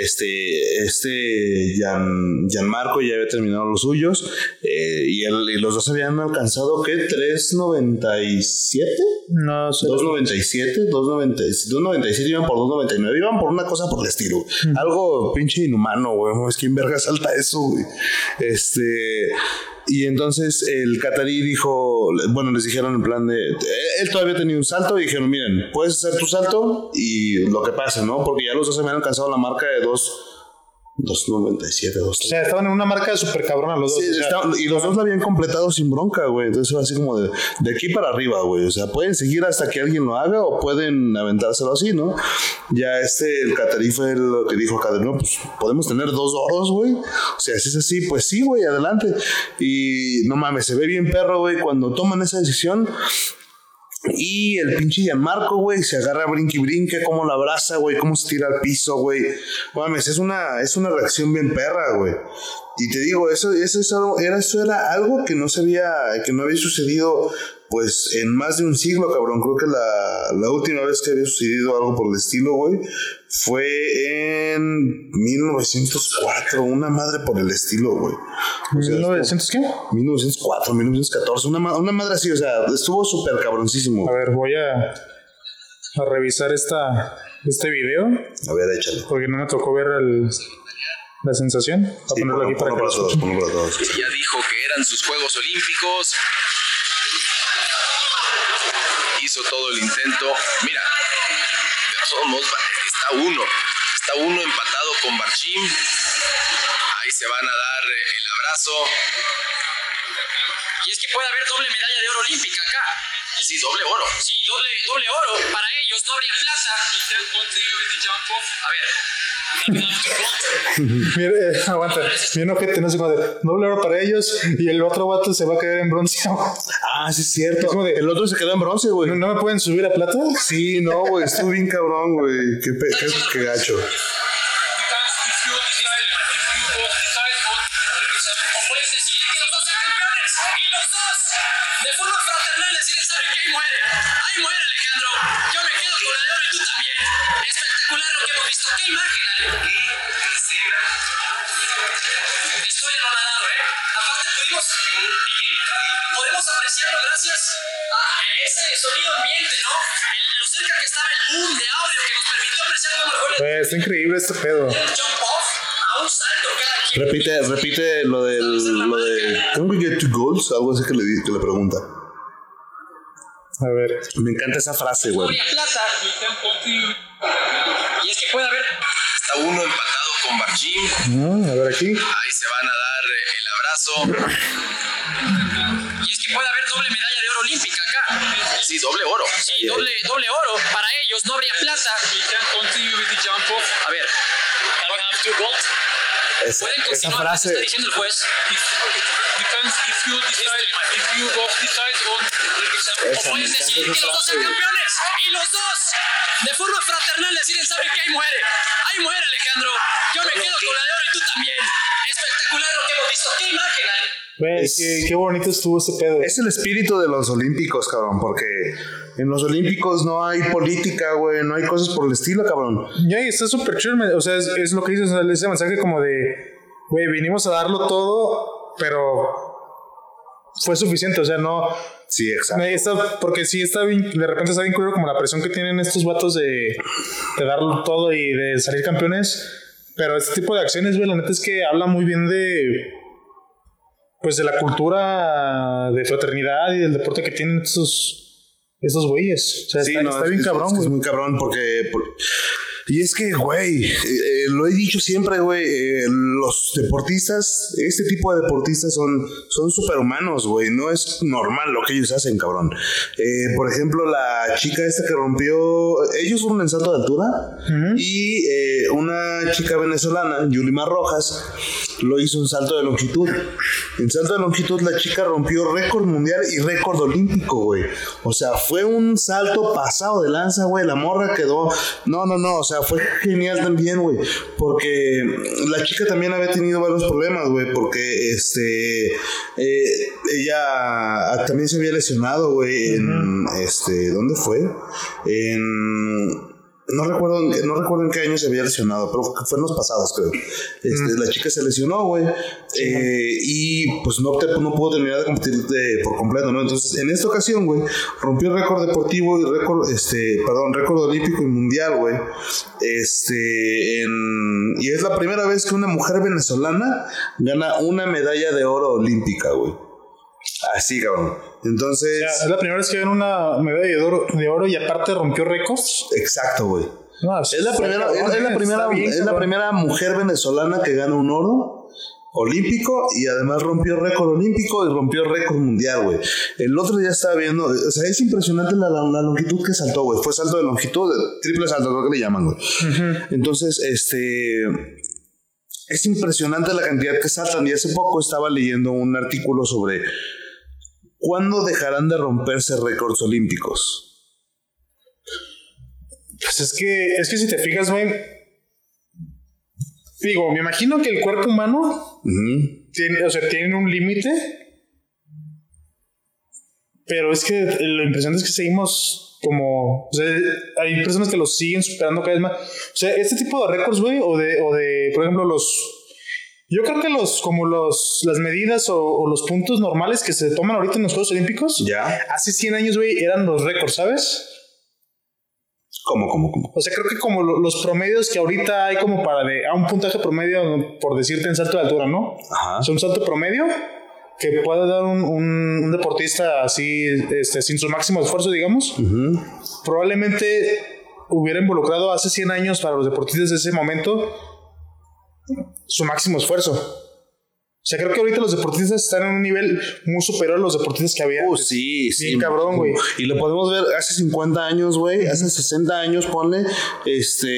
Este, este Jan, Marco ya había terminado los suyos eh, y, y, los dos habían alcanzado, ¿qué? ¿397? No sé. 297, 297, iban por 299, iban por una cosa por el estilo. Algo pinche inhumano, güey. Es que en verga salta eso, güey. Este y entonces el catarí dijo, bueno, les dijeron en plan de, él todavía tenía un salto y dijeron, miren, puedes hacer tu salto y lo que pase, ¿no? Porque ya los dos se habían alcanzado la marca de dos 2.97, 2. O sea, estaban en una marca de super cabrona los dos. y los dos la habían completado sin bronca, güey. Entonces fue así como de, de aquí para arriba, güey. O sea, pueden seguir hasta que alguien lo haga o pueden aventárselo así, ¿no? Ya este, el catarí fue lo que dijo acá de, no, pues podemos tener dos oros, güey. O sea, si es así, pues sí, güey, adelante. Y no mames, se ve bien perro, güey, cuando toman esa decisión y el pinche Gianmarco, güey, se agarra brinque y brinque, cómo la abraza, güey, cómo se tira al piso, güey. Mames, es una, es una reacción bien perra, güey. Y te digo, eso, eso, era, eso era algo que no se había, que no había sucedido pues en más de un siglo, cabrón. Creo que la, la última vez que había sucedido algo por el estilo, güey, fue en 1904. Una madre por el estilo, güey. ¿1900 qué? 1904, 1914. Una, una madre así, o sea, estuvo súper cabroncísimo. A ver, voy a, a revisar esta, este video. A ver, échalo. Porque no me tocó ver el, la sensación. Voy a ponerlo aquí para, para todos, para todos. Ya dijo que eran sus Juegos Olímpicos hizo todo el intento. Mira, somos, está uno, está uno empatado con Barchim. Ahí se van a dar el abrazo. Y es que puede haber doble medalla de oro olímpica acá. Sí, doble oro. Sí, doble, doble oro. Para ellos no habría plata. A ver, Mira, eh, aguanta. Mira, ojete, no sé cómo de doble oro para ellos y el otro vato se va a quedar en bronce. ah, sí, es cierto. el otro se quedó en bronce, güey. ¿No, me pueden subir a plata? Sí, no, güey. Estuvo bien cabrón, güey. Qué, qué, qué gacho. de forma fraternal decir, ¿saben qué? Ahí Apreciarlo gracias a ese sonido ambiente, ¿no? lo cerca que estaba el boom de audio que nos permitió apreciar cómo el gol... está increíble este pedo. Jump off a un salto cada quien. Repite, repite lo del... Lo de, ¿Can we get two goals? Algo así que le, que le pregunta. A ver. Me encanta esa frase, güey. plata. Y es que puede haber. Está uno empatado con Barchim. Mm, a ver aquí. Ahí se van a dar el abrazo. Y es que puede haber doble medalla de oro olímpica acá. Sí, doble oro. Sí, doble, doble oro. Para ellos no habría plata. A ver. Esa, Pueden esa frase. Está diciendo el juez. Esa, O pueden decir que los dos sean campeones. Y los dos, de forma fraternal, deciden, ¿saben qué? Ahí muere. Ahí muere, Alejandro. Yo me quedo con la de oro y tú también. Espectacular lo que hemos visto. ¿Qué imagen, Ale? Qué, qué bonito estuvo este pedo. Es el espíritu de los olímpicos, cabrón, porque en los olímpicos no hay política, güey, no hay cosas por el estilo, cabrón. Ya, y está súper chido. O sea, es, es lo que dices, ese mensaje como de, güey, vinimos a darlo todo, pero fue suficiente. O sea, no. Sí, exacto. está- porque sí está bien, de repente está bien curioso como la presión que tienen estos vatos de, de darlo todo y de salir campeones. Pero este tipo de acciones, güey, la neta es que habla muy bien de. Pues de la cultura de fraternidad y del deporte que tienen estos. Estos güeyes. O sea, Sí, está, no, está es- bien es- cabrón, es, es muy cabrón porque por- Y es que, güey, eh, eh, lo he dicho siempre, güey, eh, los deportistas, este tipo de deportistas son, son superhumanos, güey. No es normal lo que ellos hacen, cabrón. Eh, por ejemplo, la chica esta que rompió, ellos fueron en salto de altura y eh, una chica venezolana, Yulima Rojas, lo hizo en salto de longitud. En salto de longitud la chica rompió récord mundial y récord olímpico, güey. O sea, fue un salto pasado de lanza, güey. La morra quedó... No, no, no. O sea, fue genial también, güey. Porque la chica también había tenido varios problemas, güey. Porque, este... eh, ella también se había lesionado, güey. En... Este... ¿Dónde fue? En... No recuerdo, no recuerdo en qué año se había lesionado, pero fue en los pasados, creo. Este, La chica se lesionó, güey. eh, y pues no, te- no pudo terminar de competir de- por completo, ¿no? Entonces, en esta ocasión, güey, rompió récord deportivo y récord, este, perdón, récord olímpico y mundial, güey. Este, en- y es la primera vez que una mujer venezolana gana una medalla de oro olímpica, güey. Así, cabrón. Entonces, es la primera vez que ven una medalla de oro, de oro y aparte rompió récords. exacto, güey. No, Es la primera, cabrón, es, es la primera, bien, es la primera mujer venezolana que gana un oro olímpico y además rompió récord olímpico y rompió récord mundial, güey. El otro día estaba viendo, o sea, es impresionante la, la- la longitud que saltó, güey. Fue salto de longitud, triple salto, creo que le llaman, güey. Entonces, este, es impresionante la cantidad que saltan. Y hace poco estaba leyendo un artículo sobre cuándo dejarán de romperse récords olímpicos. Pues es que, es que si te fijas, güey. Digo, me imagino que el cuerpo humano tiene, o sea, tiene un límite. Pero es que lo impresionante es que seguimos como. O sea, hay personas que los siguen superando cada vez más. O sea, este tipo de récords, güey, o de, o de, por ejemplo, los. Yo creo que los, como los, las medidas o, o los puntos normales que se toman ahorita en los Juegos Olímpicos, Ya. hace 100 años, güey, eran los récords, ¿sabes? ¿Cómo, cómo, cómo? O sea, creo que como lo- los promedios que ahorita hay como para de a un puntaje promedio, por decirte en salto de altura, ¿no? Ajá. O sea, un salto promedio que puede dar un, un- un deportista así, este, sin su máximo esfuerzo, digamos, probablemente hubiera involucrado hace 100 años para los deportistas de ese momento su máximo esfuerzo. O sea, creo que ahorita los deportistas están en un nivel muy superior a los deportistas que había. Uh, antes. sí, sí. Bien cabrón, güey. Y lo podemos ver hace 50 años, güey, hace 60 años, ponle, este,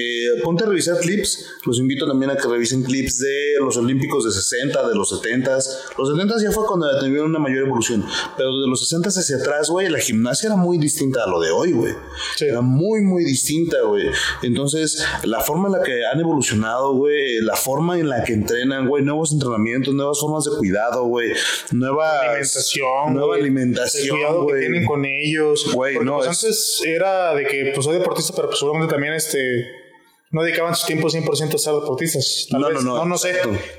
ponte a revisar clips. Los invito también a que revisen clips de los Olímpicos de 60, de los 70. Los 70 ya fue cuando tuvieron una mayor evolución, pero de los 60 hacia atrás, güey, la gimnasia era muy distinta a lo de hoy, güey. Sí. Era muy, muy distinta, güey. Entonces, la forma en la que han evolucionado, güey, la forma en la que entrenan, güey, nuevos entrenamientos, nuevas formas de cuidado, güey, nuevas alimentación, nueva alimentación, el cuidado que tienen con ellos. Güey, no, pues, es- antes era de que pues soy deportista, pero pues seguramente también este no dedicaban su tiempo 100% a ser deportistas. Tal No, vez, no, no, no, no sé,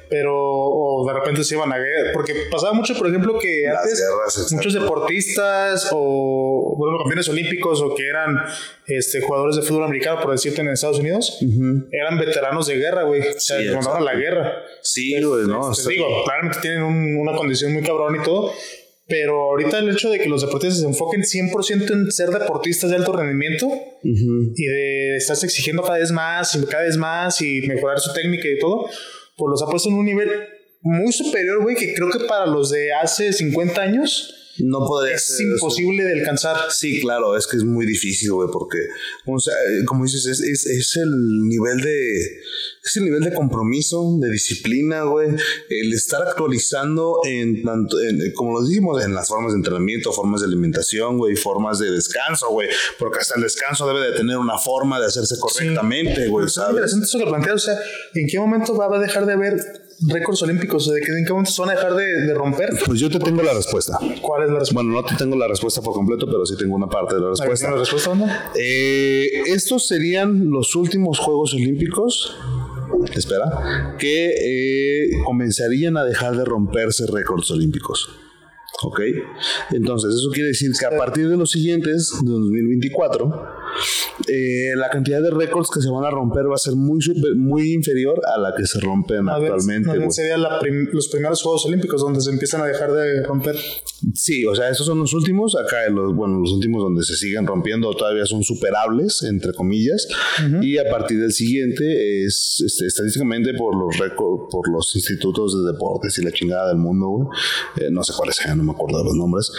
pero o de repente se iban a guerra, porque pasaba mucho, por ejemplo, que Las antes guerras, muchos deportistas o bueno, campeones olímpicos o que eran este jugadores de fútbol americano, por decirte en Estados Unidos, eran veteranos de guerra, güey. O sea, Sí, la guerra. Sí, güey, no. Este, está- digo, claramente tienen un- una condición muy cabrón y todo, pero ahorita el hecho de que los deportistas se enfoquen 100% en ser deportistas de alto rendimiento y de estarse exigiendo cada vez más y cada vez más y mejorar su técnica y todo, pues los ha puesto en un nivel muy superior, güey, que creo que para los de hace 50 años No podría es ser eso. imposible de alcanzar. Sí, claro, es que es muy difícil, güey, porque, o sea, eh, como dices, es, es, es el nivel de, es el nivel de compromiso, de disciplina, güey, el estar actualizando en tanto, en, eh, como lo dijimos, en las formas de entrenamiento, formas de alimentación, güey, formas de descanso, güey, porque hasta el descanso debe de tener una forma de hacerse correctamente, güey, Es ¿sabes? interesante eso que planteas, o sea, ¿en qué momento va a dejar de haber récords olímpicos? ¿de que- ¿En qué momento se van a dejar de, de romper? Pues yo te tengo la respuesta. ¿Cuál es la respuesta? Bueno, no te tengo la respuesta por completo, pero sí tengo una parte de la respuesta. ¿tiene la respuesta no? Eh, estos serían los últimos Juegos Olímpicos, espera, que eh, comenzarían a dejar de romperse récords olímpicos. ¿Ok? Entonces, eso quiere decir que a partir de los siguientes, de 2024, eh, la cantidad de récords que se van a romper va a ser muy, super- muy inferior a la que se rompen bien- actualmente. güey. serían los primeros Juegos Olímpicos donde se empiezan a dejar de romper. Sí, o sea, esos son los últimos. Acá, los, bueno, los últimos donde se siguen rompiendo todavía son superables, entre comillas. Y a partir del siguiente es este, estadísticamente por los récords, por los institutos de deportes y la chingada del mundo, güey. Eh, no sé cuáles sean, no me acuerdo de los nombres.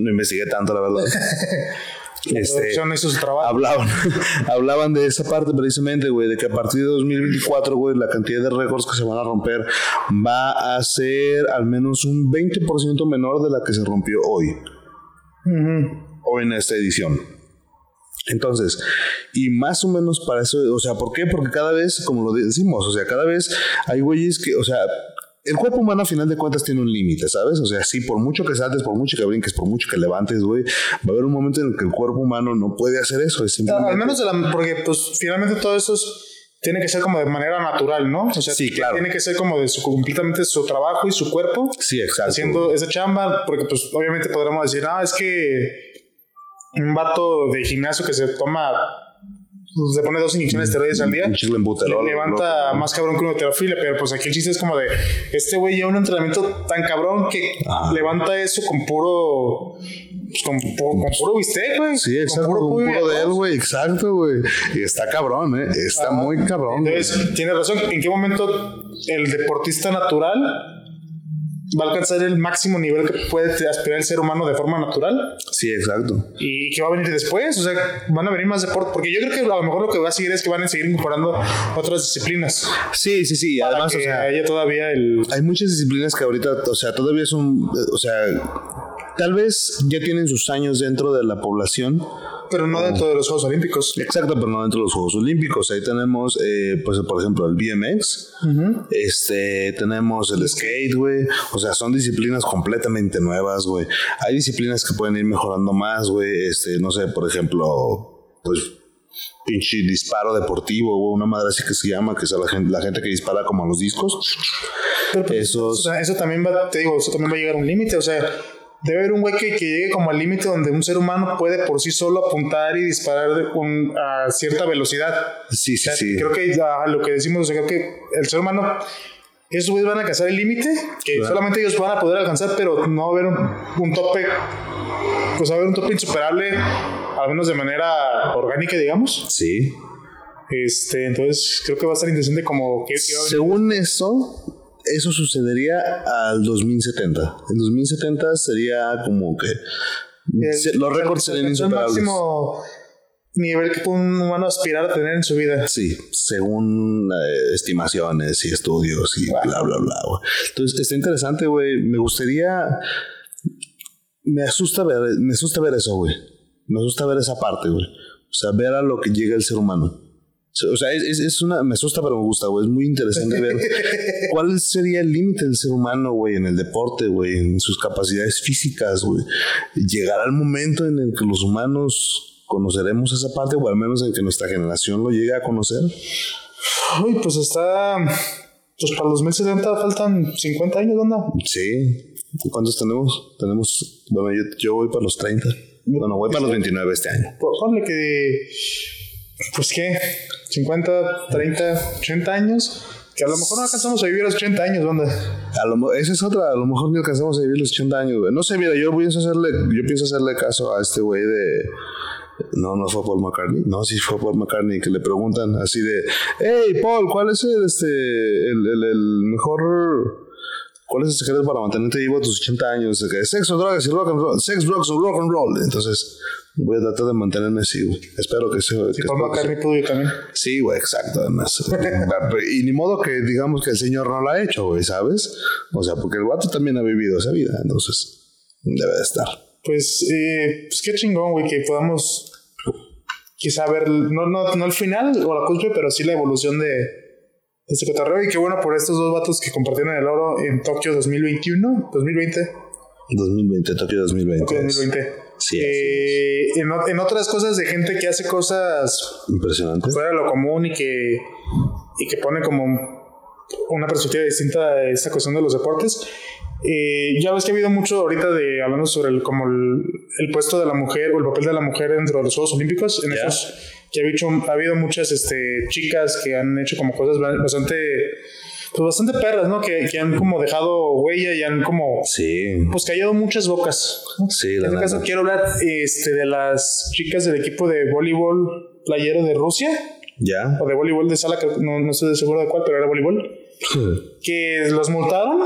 No investigué tanto, la verdad. Este, producción hizo su trabajo. hablaban, hablaban de esa parte precisamente, güey, de que a partir de 2024, güey, la cantidad de récords que se van a romper va a ser al menos un 20% menor de la que se rompió hoy. O en esta edición. Entonces, y más o menos para eso, o sea, ¿por qué? Porque cada vez, como lo decimos, o sea, cada vez hay güeyes que, o sea, el cuerpo humano a final de cuentas tiene un límite, ¿sabes? O sea, sí, por mucho que saltes, por mucho que brinques, por mucho que levantes, güey, va a haber un momento en el que el cuerpo humano no puede hacer eso. Es simplemente... Al menos de la, porque pues finalmente todo eso es- tiene que ser como de manera natural, ¿no? O sea, Sí, claro. tiene que ser como de su completamente su trabajo y su cuerpo Sí, exacto. haciendo esa chamba, porque pues obviamente podremos decir, ah, es que un vato de gimnasio que se toma, se pone dos inyecciones de esteroides al día, Un levanta más cabrón que una terofilia, pero pues aquí el chiste es como de, este güey lleva un entrenamiento tan cabrón que Ah. levanta eso con puro, pues, con, con puro bistec, güey. Sí, Con exacto. Un pollo y puro de él, güey. Exacto, güey. Y está cabrón, ¿eh? Está muy cabrón. Entonces, tiene razón. ¿En qué momento el deportista natural va a alcanzar el máximo nivel que puede aspirar el ser humano de forma natural? Sí, exacto. ¿Y qué va a venir después? O sea, van a venir más deportes. Porque yo creo que a lo mejor lo que va a seguir es que van a seguir incorporando otras disciplinas. Sí, sí, sí. Para Además, que o sea, haya todavía el. hay muchas disciplinas que ahorita, o sea, todavía son, o sea, tal vez ya tienen sus años dentro de la población. Pero no dentro de los Juegos Olímpicos. Exacto, pero no dentro de los Juegos Olímpicos. Ahí tenemos, eh, pues, por ejemplo, el BMX. Este, tenemos el skate, güey. O sea, son disciplinas completamente nuevas, güey. Hay disciplinas que pueden ir mejorando más, güey. Este, no sé, por ejemplo, pues, pinche disparo deportivo, güey. Una madre así que se llama, que es la gente, la gente que dispara como a los discos. Pero, pues, Esos- o sea, eso también va, te digo, eso también va a llegar a un límite. O sea, debe haber un güey que, que llegue como al límite donde un ser humano puede por sí solo apuntar y disparar de un- a cierta velocidad. Sí, sí, O sea, sí. Creo que a lo que decimos, o sea, creo que el ser humano, esos güeyes van a alcanzar el límite que solamente ellos van a poder alcanzar, pero no va a haber un, un tope, pues va a haber un tope insuperable, al menos de manera orgánica, digamos. Sí. Este, entonces creo que va a estar interesante como que. Según eso, eso sucedería al 2070. El 2070 sería como que El- los récords el- serían el insuperables. máximo nivel que puede un humano aspirar a tener en su vida. Sí, según eh, estimaciones y estudios y bla, bla, bla. Entonces, está interesante, güey. Me gustaría. Me asusta ver, me asusta ver eso, güey. Me asusta ver esa parte, güey. O sea, ver a lo que llega el ser humano. O sea, es, es- una. Me asusta, pero me gusta, güey. Es muy interesante ver cuál sería el límite del ser humano, güey, en el deporte, güey, en sus capacidades físicas, güey. Llegará el momento en el que los humanos conoceremos esa parte, o al menos en que nuestra generación lo llegue a conocer. Uy, pues está. Pues para los 1070 faltan 50 años, ¿dónde? Sí. ¿Cuántos tenemos? Tenemos. Bueno, yo, yo voy para los 30. Bueno, voy para los 29 este año. Ponle que. Pues qué, 50, 30, 80 años. Que a lo mejor no alcanzamos a vivir los 80 años, ¿dónde? A lo, esa es otra. A lo mejor ni alcanzamos a vivir los 80 años, güey. No sé, mira, yo pienso hacerle, yo pienso hacerle caso a este güey de. No, no fue Paul McCartney. No, sí fue Paul McCartney que le preguntan así de, hey, Paul, ¿cuál es el, este, el, el, el mejor, cuál es el secreto para mantenerte vivo a tus 80 años? Que sexo, drogas y rock and roll. Sex, drugs and rock and roll. Entonces, voy a tratar de mantenerme así, güey. Espero que. Si que Paul McCartney pudo ir también. Sí, güey, exacto, además. y ni modo que digamos que el señor no lo ha hecho, güey, ¿sabes? O sea, porque el vato también ha vivido esa vida, entonces debe de estar. Pues, eh, pues qué chingón, güey, que podamos quizá ver, no, no, no el final o la cumbre, pero sí la evolución de este cotorreo. Y qué bueno por estos dos vatos que compartieron el oro en Tokio 2021, 2020. 2020, Tokio 2020. Tokio 2020. Sí, Eh, en, en otras cosas de gente que hace cosas Impresionante. fuera de lo común y que, y que pone como una perspectiva distinta a esta cuestión de los deportes. Eh, ya ves que ha habido mucho ahorita de hablando sobre el, como el, el puesto de la mujer o el papel de la mujer dentro de los Juegos Olímpicos. En esos que ha, dicho, ha habido muchas este, chicas que han hecho como cosas ba- bastante, pues bastante perras, ¿no? Que, que han como dejado huella y han como Sí, pues callado muchas bocas. sí, En este caso quiero hablar este, de las chicas del equipo de voleibol playero de Rusia ¿Ya? o de voleibol de sala, que no, no estoy seguro de cuál, pero era voleibol, que los multaron,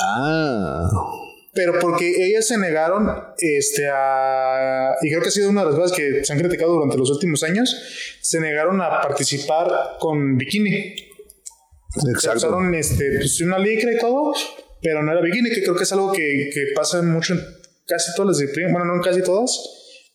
Ah, pero porque ellas se negaron este, a, y creo que ha sido una de las cosas que se han criticado durante los últimos años, se negaron a participar con bikini. Se exacto. usaron este, pues, una licra y todo, pero no era bikini, que creo que es algo que, que pasa mucho en casi todas las disciplinas, bueno, no en casi todas,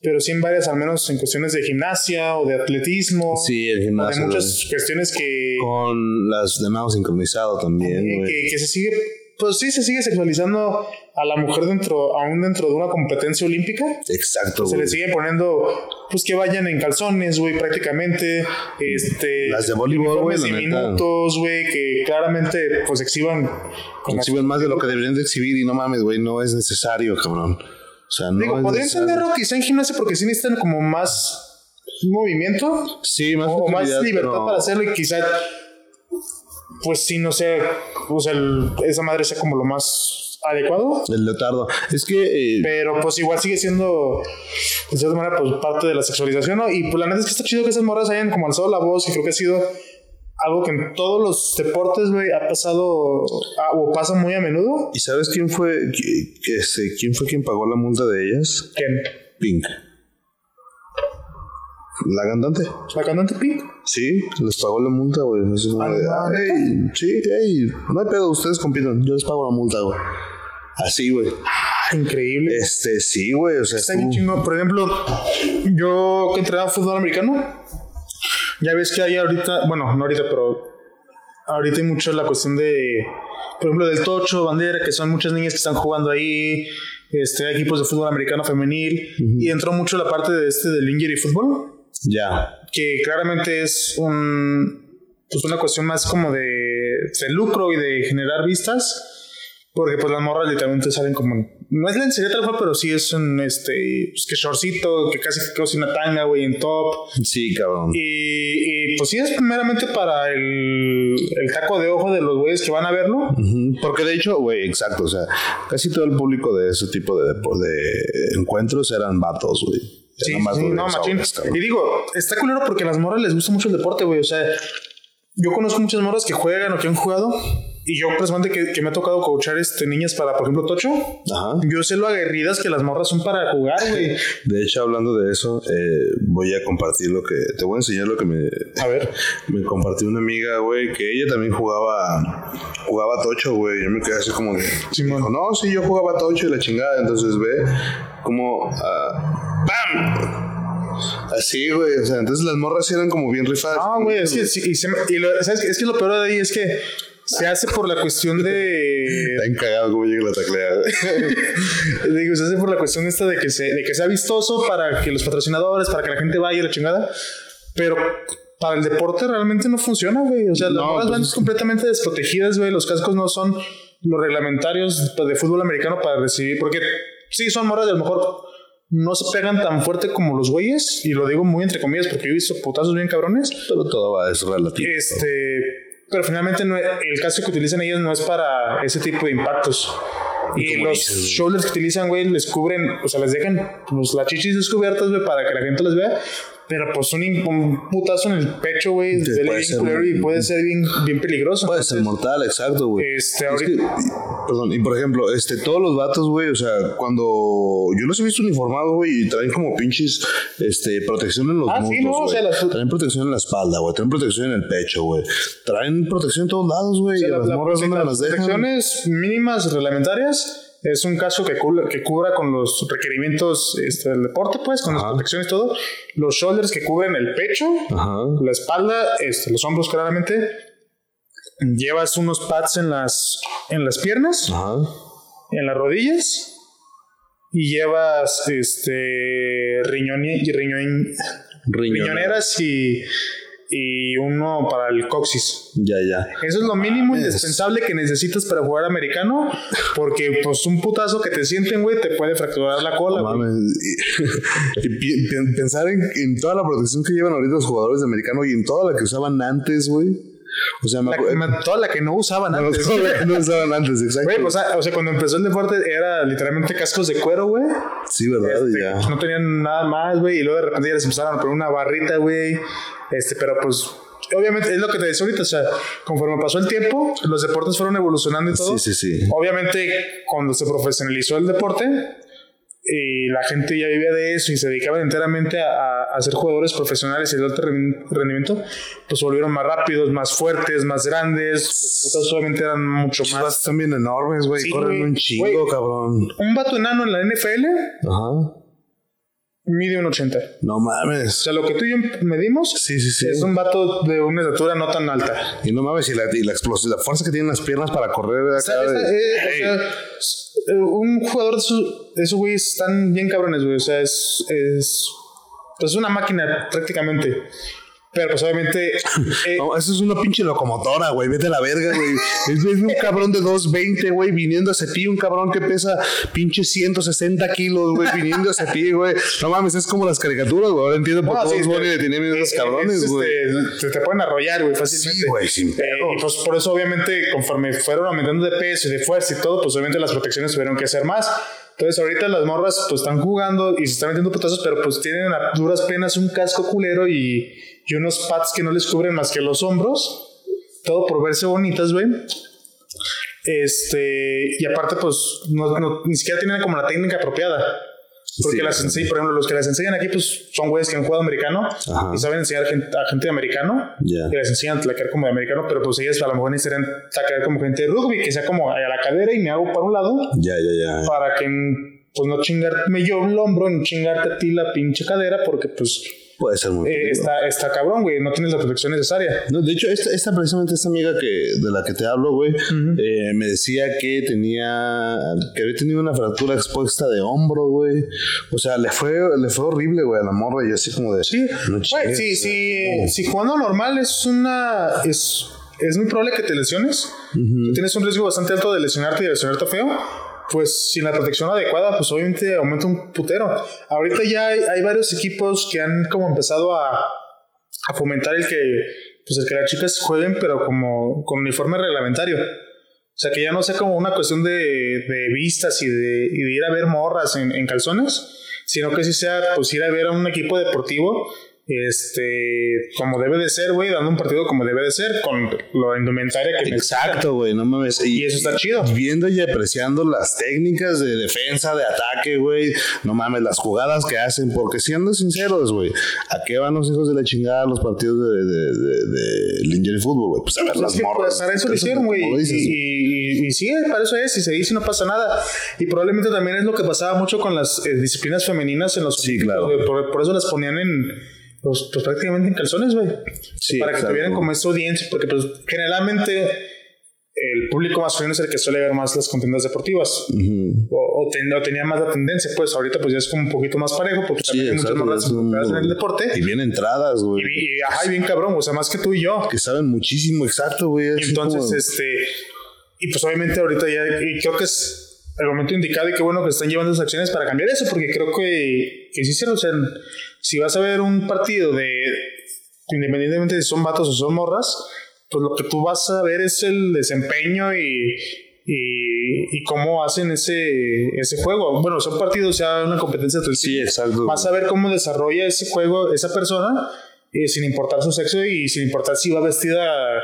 pero sí en varias, al menos en cuestiones de gimnasia o de atletismo, Sí, el o de gimnasio. muchas cuestiones que, Con las de nado sincronizado también, eh, que se sigue, pues sí, se sigue sexualizando a la mujer dentro, aún dentro de una competencia olímpica. Exacto, Se le sigue poniendo, pues que vayan en calzones, güey, prácticamente. Este, Las de voleibol, güey, neta. diminutos, güey, que claramente, pues exhiban. Exhiben más de lo que deberían de exhibir y no mames, güey, no es necesario, cabrón. O sea, no Digo, podría entenderlo quizá en gimnasia porque sí necesitan como más movimiento Sí, más o más libertad pero- para hacerlo y quizá, pues sí, no sé, pues el- esa madre sea como lo más adecuado. El leotardo. Es que eh, Pero pues igual sigue siendo, de cierta manera, pues parte de la sexualización, ¿no? Y pues la neta es que está chido que esas morras hayan como alzado la voz y creo que ha sido algo que en todos los deportes, güey, ha pasado ah, o pasa muy a menudo. ¿Y sabes quién fue que- que este, quién fue quien pagó la multa de ellas? Que Pink. La cantante. la cantante Pink. Sí, les pagó la multa, güey. Así como de, Ah, "Ah, ey, sí, hey, no hay pedo, ustedes compiten, yo les pago la multa, güey. Así, güey. Ah, increíble. Este, sí, güey, o sea, Está bien chingón. Por ejemplo, yo que entrenaba fútbol americano, ya ves que hay ahorita, bueno, no ahorita, pero ahorita hay mucho la cuestión de, por ejemplo, del tocho, bandera, que son muchas niñas que están jugando ahí, este, equipos de fútbol americano femenil, y entró mucho la parte de este del injury fútbol, ya. que claramente es un, pues una cuestión más como de, de lucro y de generar vistas. Porque pues las morras literalmente salen como... No es lencería tal cual, pero sí es un este... Pues que shortcito, que casi que casi una tanga, güey, en top. Sí, cabrón. Y, y, pues sí es primeramente para el, el taco de ojo de los güeyes que van a verlo. Ujú, Porque de hecho, güey, exacto, o sea, casi todo el público de ese tipo de, de encuentros eran vatos, güey. Sí, sí, no, machín. Y digo, está culero porque a las morras les gusta mucho el deporte, güey. O sea, yo conozco muchas morras que juegan o que han jugado. Y yo, personalmente, que, que me ha tocado coachar este, niñas para, por ejemplo, Tocho. Ajá. Yo sé lo aguerridas que las morras son para jugar, güey. De hecho, hablando de eso, eh, voy a compartir lo que. Te voy a enseñar lo que me, A ver. me compartió una amiga, güey, que ella también jugaba. Jugaba tocho, güey. Yo me quedé así como de. Simón. dijo, no, sí, yo jugaba tocho y la chingada. Entonces ve como. ah, ¡Bam! Así, güey. O sea, entonces las morras eran como bien rifadas. Ah, güey, es que, sí, y se me- y lo, ¿sabes? Es que lo peor de ahí es que se hace por la cuestión de. Está encagado cómo llega la tacleada. Digo, se hace por la cuestión esta de que, se, de que sea vistoso para que los patrocinadores, para que la gente vaya a la chingada. Pero para el deporte realmente no funciona, güey. O sea, las No, morras pues van completamente desprotegidas, güey. Los cascos no son los reglamentarios de fútbol americano para recibir. Porque sí, son morras de a lo mejor no se pegan tan fuerte como los güeyes. Y lo digo muy entre comillas porque yo he visto putazos bien cabrones. Pero todo va, es relativo. Este, pero finalmente no, el caso que utilizan ellos no es para ese tipo de impactos. Y los dices, shoulders que utilizan, güey, les cubren, o sea, les dejan pues, las chichis descubiertas, güey, para que la gente las vea. Pero pues un, un putazo en el pecho, güey, puede bien ser culero y puede ser bien, bien peligroso. Puede ser Entonces, mortal, exacto, güey. Este, Es ahorita. que, perdón, y por ejemplo, este, todos los vatos, güey, o sea, cuando yo los he visto uniformados, güey, y traen como pinches, este, protección en los Ah, sí, muslos, no, o sea, las- Traen protección en la espalda, güey, traen protección en el pecho, güey. Traen protección en todos lados, güey. y la- las la- morras, ¿dónde las las dejan? protecciones mínimas reglamentarias es un caso que, cubra- que cubra con los requerimientos este, del deporte, pues, con las protecciones y todo. Los shoulders que cubren el pecho, Ajá. la espalda, este, los hombros claramente. Llevas unos pads en las, en las piernas, Ajá. en las rodillas. Y llevas este riñoni- riñon- Riñonera. riñoneras y, y uno para el coxis. Ya, ya. Eso es lo mínimo indispensable que necesitas para jugar americano, porque pues un putazo que te sienten, güey, te puede fracturar la cola. No güey. mames. Y, pensar en, en toda la protección que llevan ahorita los jugadores de americano y en toda la que usaban antes, güey. O sea, me La- toda la que no usaban No, antes. toda la que no usaban antes, exacto. Güey, o sea, o sea, cuando empezó el deporte era literalmente cascos de cuero, güey. sí, ¿verdad? Este, ya. No tenían nada más, güey. Y luego de repente ya les empezaron a poner una barrita, güey. Este, pero pues, obviamente, es lo que te decía ahorita. O sea, conforme pasó el tiempo, los deportes fueron evolucionando y todo. Sí, sí, sí. Obviamente, cuando se profesionalizó el deporte, y la gente ya vivía de eso y se dedicaban enteramente a, a- a ser jugadores profesionales y de alto rendi- rendimiento, pues se volvieron más rápidos, más fuertes, más grandes. Los putos obviamente eran mucho Los más. están bien enormes, güey. Sí, Corren un chingo, cabrón. Un vato enano en la NFL Ajá. mide un 80. No O mames. sea, lo que tú y yo medimos Sí, sí, sí. es un vato de una estatura no tan alta. Y no mames, y la, y la explosión, la fuerza que tienen las piernas para correr O acá de- o sea, un jugador de esos, de güeyes están bien cabrones, güey. O sea, es, es, pues es una máquina prácticamente. Pero pues obviamente... eh, No, eso es una pinche locomotora, güey. Vete a la verga, güey. Es, es un cabrón de 220, güey, viniendo hacia ti. Un cabrón que pesa pinche 160 kilos, güey, viniendo hacia ti, güey. No mames, es como las caricaturas, güey. Ahora entiendo por no, qué sí, es- Bonnie le tienen miedo a esos es- cabrones, es, güey. este, te, te pueden arrollar, güey, fácilmente. Sí, güey, sin Eh, y pues por eso, obviamente, conforme fueron aumentando de peso y de fuerza y todo, pues obviamente las protecciones tuvieron que hacer más. Entonces, ahorita las morras pues están jugando y se están metiendo putazos, pero pues tienen a duras penas un casco culero y, y unos pads que no les cubren más que los hombros. Todo por verse bonitas, güey. Este, y aparte, pues, no, no- ni siquiera tienen como la técnica apropiada. Porque Sí. las enseñan, por ejemplo, los que las enseñan aquí, pues son güeyes que han jugado americano Ajá. y saben enseñar gente- a gente de americano. Ya. Y les enseñan a tlaquear como de americano, pero pues ellas a lo mejor necesitan tlaquear como gente de rugby, que sea como a la cadera y me hago para un lado Ya, ya, ya. para que pues no chingarme yo el hombro, ni chingarte a ti la pinche cadera, porque pues Puede ser muy eh, está, está cabrón, güey, no tienes la protección necesaria. No, de hecho, esta, esta precisamente esta amiga que de la que te hablo, güey, eh, me decía que tenía que había tenido una fractura expuesta de hombro, güey. O sea, le fue le fue horrible, güey, a la morra y yo así como de Sí, no güey, si, o sea, si, jugando normal es una. Es, es muy probable que te lesiones. Si tienes un riesgo bastante alto de lesionarte y de lesionarte feo. Pues sin la protección adecuada, pues obviamente aumenta un putero. Ahorita ya hay, varios equipos que han como empezado a, a fomentar el que, pues el que las chicas jueguen, pero como con uniforme reglamentario. O sea, que ya no sea como una cuestión de, de vistas y de, ir a ver morras en, en calzones, sino que sí sea, pues ir a ver a un equipo deportivo, este, como debe de ser, güey, dando un partido como debe de ser, con lo indumentaria que. Exacto, güey, no mames. Y eso está chido. Viendo y apreciando las técnicas de defensa, de ataque, güey. No mames, las jugadas que hacen. Porque siendo sinceros, güey, ¿a qué van los hijos de la chingada los partidos de, de, de, de, Injury Football, güey? Pues a ver Pues las es que, morras. pues, para eso lo hicieron, güey. Y, y, y, y sí, para eso es. Y se dice, no pasa nada. Y probablemente también es lo que pasaba mucho con las eh, disciplinas femeninas en los. Sí, claro. Por, por eso las ponían en. Pues, pues prácticamente en calzones, güey. Sí, para que tuvieran como esa audiencia. Porque, pues, generalmente. El público masculino es el que suele ver más las contiendas deportivas. O, o, ten- o tenía más la tendencia, pues ahorita pues ya es como un poquito más parejo, porque Sí, también hay muchas involucradas en el deporte. Y bien entradas, güey. Y, y, ajá, y bien cabrón, o sea, más que tú y yo. Que saben muchísimo, exacto, güey. Entonces, como- este, y pues obviamente ahorita ya, y creo que es el momento indicado y qué bueno que están llevando esas acciones para cambiar eso, porque creo que, que sí, o sea, si vas a ver un partido de, independientemente de si son vatos o son morras, pues lo que tú vas a ver es el desempeño y, y, y cómo hacen ese, ese juego. Bueno, son partidos ya una competencia de Sí, exacto. Vas a ver cómo desarrolla ese juego esa persona, eh, sin importar su sexo y sin importar si va vestida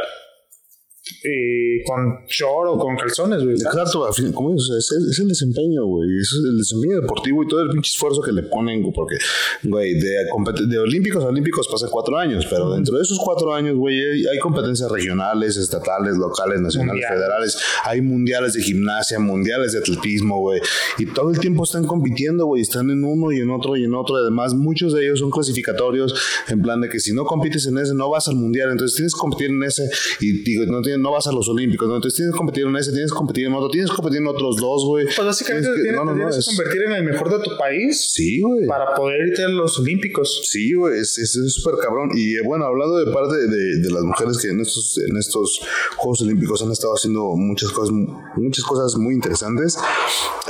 eh, con short o con calzones, güey. Exacto, al fin- como dices, es, el- es el desempeño, güey. Es el desempeño deportivo y todo el pinche esfuerzo que le ponen, güey, porque, güey, de, de olímpicos a olímpicos pasa cuatro años, pero dentro de esos cuatro años, güey, hay, hay competencias regionales, estatales, locales, nacionales, federales. Hay mundiales de gimnasia, mundiales de atletismo, güey. Y todo el tiempo están compitiendo, güey. Están en uno y en otro y en otro. Además, muchos de ellos son clasificatorios en plan de que si no compites en ese, no vas al mundial. Entonces tienes que competir en ese y digo, no tienes tienes, no vas a los Olímpicos, ¿no? Entonces tienes que competir en ese, tienes que competir en otro, tienes que competir en otros dos, güey. Pues básicamente Tienes que- tienes, no, no, es- que convertir en el mejor de tu país Sí, güey. para poder irte a los Olímpicos. Sí, güey, es súper cabrón. Y eh, bueno, hablando de parte de, de las mujeres que en estos, en estos Juegos Olímpicos han estado haciendo muchas cosas, muchas cosas muy interesantes.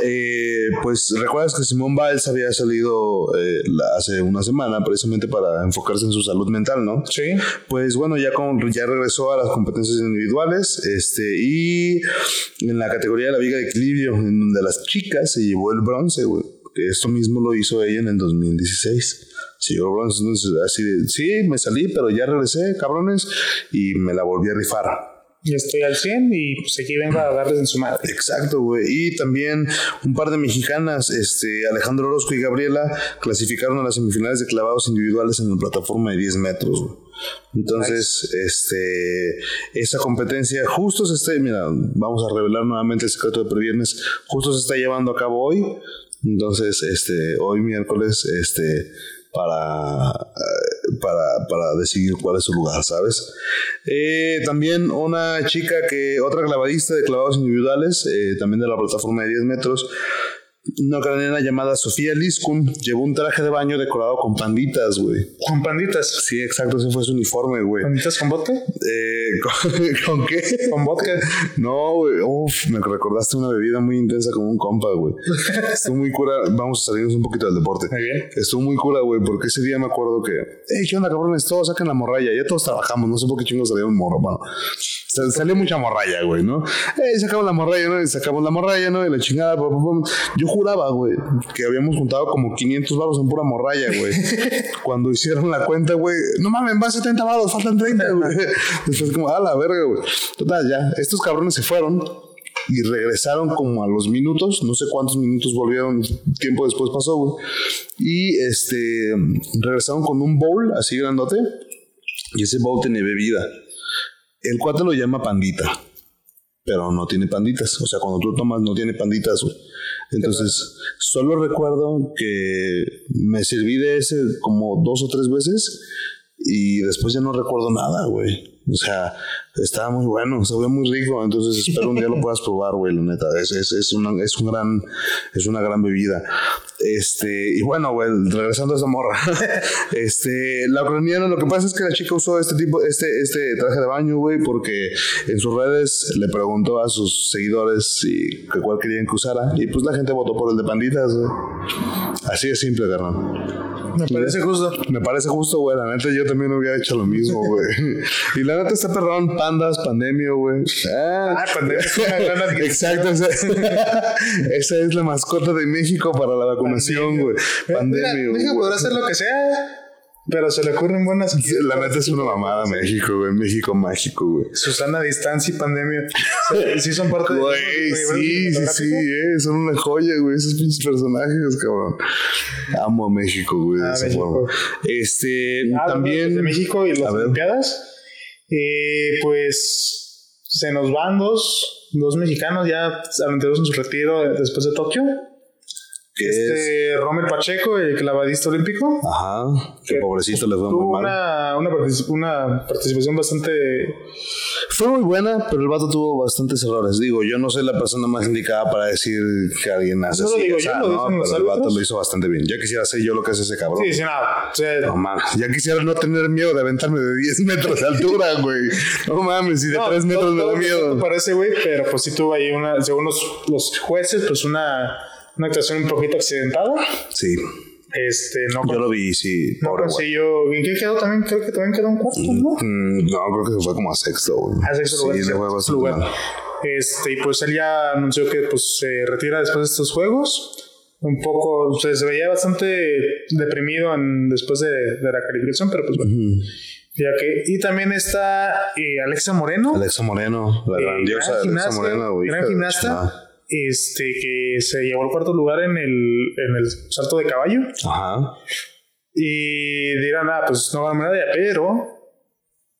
eh, pues recuerdas que Simón Biles había salido eh, hace una semana precisamente para enfocarse en su salud mental, ¿no? Sí. Pues bueno, ya, con, ya regresó a las competencias individuales este, y en la categoría de la viga de equilibrio, en donde las chicas se llevó el bronce, güey. Esto mismo lo hizo ella en el 2016. Se llevó bronce, entonces así de, sí, me salí, pero ya regresé, cabrones, y me la volví a rifar. Estoy al 100 y pues aquí vengo a darles en su madre. Exacto, güey. Y también un par de mexicanas, este, Alejandro Orozco y Gabriela, clasificaron a las semifinales de clavados individuales en la plataforma de 10 metros, güey. Entonces, este, esa competencia justo se está, mira, vamos a revelar nuevamente el secreto de previernes, justo se está llevando a cabo hoy. Entonces, este, hoy miércoles, este, para, para, para decidir cuál es su lugar, ¿sabes? Eh, también una chica que, otra clavadista de clavados individuales, eh, también de la plataforma de 10 metros, una ucraniana llamada Sofía Liskun, llevó un traje de baño decorado con panditas, güey. Con panditas. Sí, exacto, ese fue su uniforme, güey. ¿Panditas con vodka? Eh, ¿con, ¿con qué? Con vodka. No, güey, uf, me recordaste una bebida muy intensa con un compa, güey. Estuvo muy cura, vamos a salirnos un poquito del deporte. Muy bien. Estuvo muy cura, güey, porque ese día me acuerdo que, hey, ¿qué onda, cabrones? Todos saquen la morralla. Ya todos trabajamos, no sé por qué chingos salieron morro. Bueno, sal- salió mucha morralla, güey, ¿no? Eh, sacamos la morralla, ¿no? Y sacamos la morralla, ¿no? Y la chingada, pum, pum, pum. Yo juraba, güey, que habíamos juntado como 500 baros en pura morralla, güey. Cuando hicieron la cuenta, güey, no mames, van 70 baros, faltan 30, güey. Después, como, a la verga, güey. Total, ya, estos cabrones se fueron y regresaron como a los minutos, no sé cuántos minutos volvieron, tiempo después pasó, güey. Y este, regresaron con un bowl así grandote y ese bowl tenía bebida. El cuate lo llama pandita, pero no tiene panditas. O sea, cuando tú tomas no tiene panditas, güey. Entonces, solo recuerdo que me serví de ese como dos o tres veces y después ya no recuerdo nada, güey. O sea, estaba muy bueno, se ve muy rico, entonces espero un día lo puedas probar, güey, la neta. Es, es, es, una, es, un gran, es una gran bebida. Este, y bueno, güey, regresando a esa morra. este, la ucraniana, lo que pasa es que la chica usó este tipo, este, este traje de baño, güey, porque en sus redes le preguntó a sus seguidores si que cuál querían que usara. Y pues la gente votó por el de panditas, güey. Así de simple, carnal. Me parece justo. Me parece justo, güey. La neta, yo también hubiera hecho lo mismo, güey. y la neta está perdón, pandas, pandemia, güey. Ah, Ah, pandemia es una gran adquisición. Exacto, esa, esa es la mascota de México para la vacunación, güey. Güey. México podrá hacer lo que sea, pero se le ocurren buenas La neta es una mamada México, güey. México mágico, güey. Susana Distancia y pandemia. Sí, son parte de Güey, sí, sí, sí, eh, son una joya, güey, esos pinches personajes, cabrón. Amo a México, güey, de Ah, esa México. forma. Este, Ah, también. de México y las. Olimpiadas. Eh, pues se nos van dos, dos mexicanos ya aventados en su retiro después de Tokio. ¿Qué es? Este Rommel Pacheco, el clavadista olímpico. Ajá, que pobrecito le fue muy mal. una, una, particip- una participación bastante. Fue muy buena, pero el vato tuvo bastantes errores. Digo, yo no soy la persona más indicada para decir que alguien hace No lo así. digo o yo, sea, lo no, pero el vato lo hizo bastante bien. Ya quisiera hacer yo lo que hace ese cabrón. Sí, sí, nada. Sea, No mames, ya quisiera no tener miedo de aventarme de 10 metros de altura, güey. No mames, y de no, 3 metros me da miedo. Parece, güey, pero pues sí tuvo ahí una, según los, los jueces, pues una, una actuación un poquito accidentada. Sí, Este, no, yo lo vi, sí. no consiguió. ¿En qué quedó también? Creo que también quedó un cuarto, ¿no? Mm, No, creo que se fue como a sexto, güey. A sexto lugar. Sí, sexto fue bastante lugar. Este, y pues él ya anunció que pues se retira después de estos juegos. Un poco, o sea, se veía bastante deprimido en- después de, de la calificación, pero pues bueno. Ya que, y también está eh, Alexa Moreno. Alexa Moreno, la eh, grandiosa gran Alexa gimnasta, Moreno, güey. gran gimnasta. Este, que se llevó el cuarto lugar en el, en el salto de caballo. Ajá. Y dirán, ah, pues no va a medalla, pero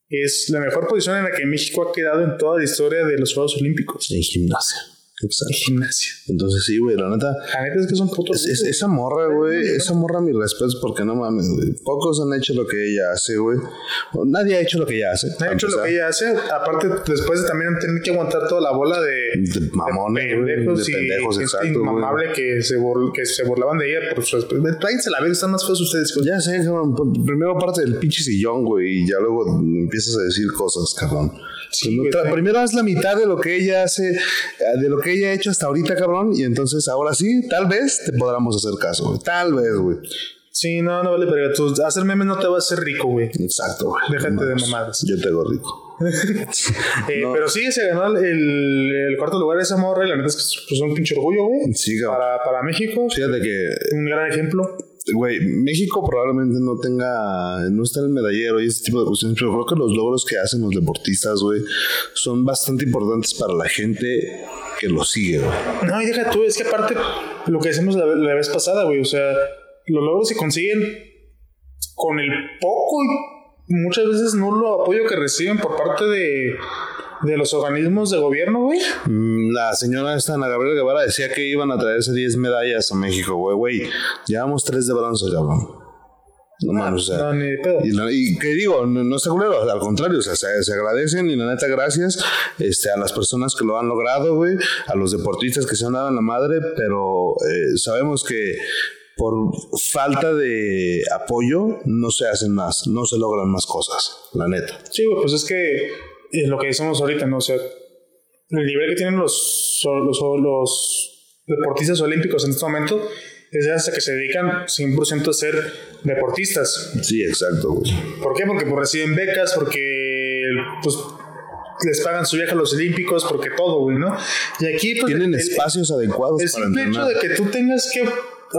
es la mejor posición en la que México ha quedado en toda la historia de los Juegos Olímpicos. En gimnasia. Exacto. Gimnasia. Entonces sí, güey, la neta. La neta es que son putos. Es- es- esa morra, güey, esa morra, mis respetos, porque no mames, güey. Pocos han hecho lo que ella hace, güey. Nadie ha hecho lo que ella hace. Ha para hecho lo empezar. que ella hace, aparte después de también tener que aguantar toda la bola de, De mamones, de pendejos de y pendejos, gente exacto, güey. inmamable que se, bur- que se burlaban de ella por su Tráiganse la vez, están más feos ustedes. Ya sé, cabrón. pr- Primero parte del pinche sillón, güey, y ya luego empiezas a decir cosas, cabrón. Sí, Primero-. Primero haz la mitad de lo que ella hace, eh, de lo que ella ha hecho hasta ahorita, cabrón, y entonces ahora sí, tal vez te podamos hacer caso, güey. Tal vez, güey. Sí, no, no vale, pero tú hacer memes no te va a hacer rico, güey. Exacto, güey. Déjate de mamadas. Yo te hago rico. Eh, No. Pero sí, se ganó el, el cuarto lugar esa morra y la neta es que es pues, un pinche orgullo, güey. Sí, cabrón. Para, para México, Fíjate que un gran ejemplo. Güey, México probablemente no tenga, no está en el medallero y ese tipo de cuestiones, pero creo que los logros que hacen los deportistas, güey, son bastante importantes para la gente que los sigue, güey. No, y deja tú, es que aparte, lo que decimos la, la vez pasada, güey, o sea, los logros se consiguen con el poco y muchas veces nulo apoyo que reciben por parte de, de los organismos de gobierno, güey. Mm, La señora esta, Ana Gabriela Guevara, decía que iban a traerse 10 medallas a México, güey, güey. Llevamos 3 de bronce, cabrón. No mames, o sea. No, ni de pedo. Y, y que digo, no, no está culero, al contrario, o sea, se, se agradecen y la neta, gracias este, a las personas que lo han logrado, güey, a los deportistas que se han dado en la madre, pero eh, sabemos que por falta de apoyo no se hacen más, no se logran más cosas, la neta. Sí, güey, pues es que es lo que decimos ahorita, ¿no? O sea, el nivel que tienen los, los, los deportistas olímpicos en este momento es hasta que se dedican 100% a ser deportistas. Sí, exacto, güey. ¿Por qué? Porque pues, reciben becas, porque pues, les pagan su viaje a los olímpicos, porque todo, güey, ¿no? Y aquí, pues. Tienen el- espacios adecuados el para simple hecho entrenar. de que tú tengas que,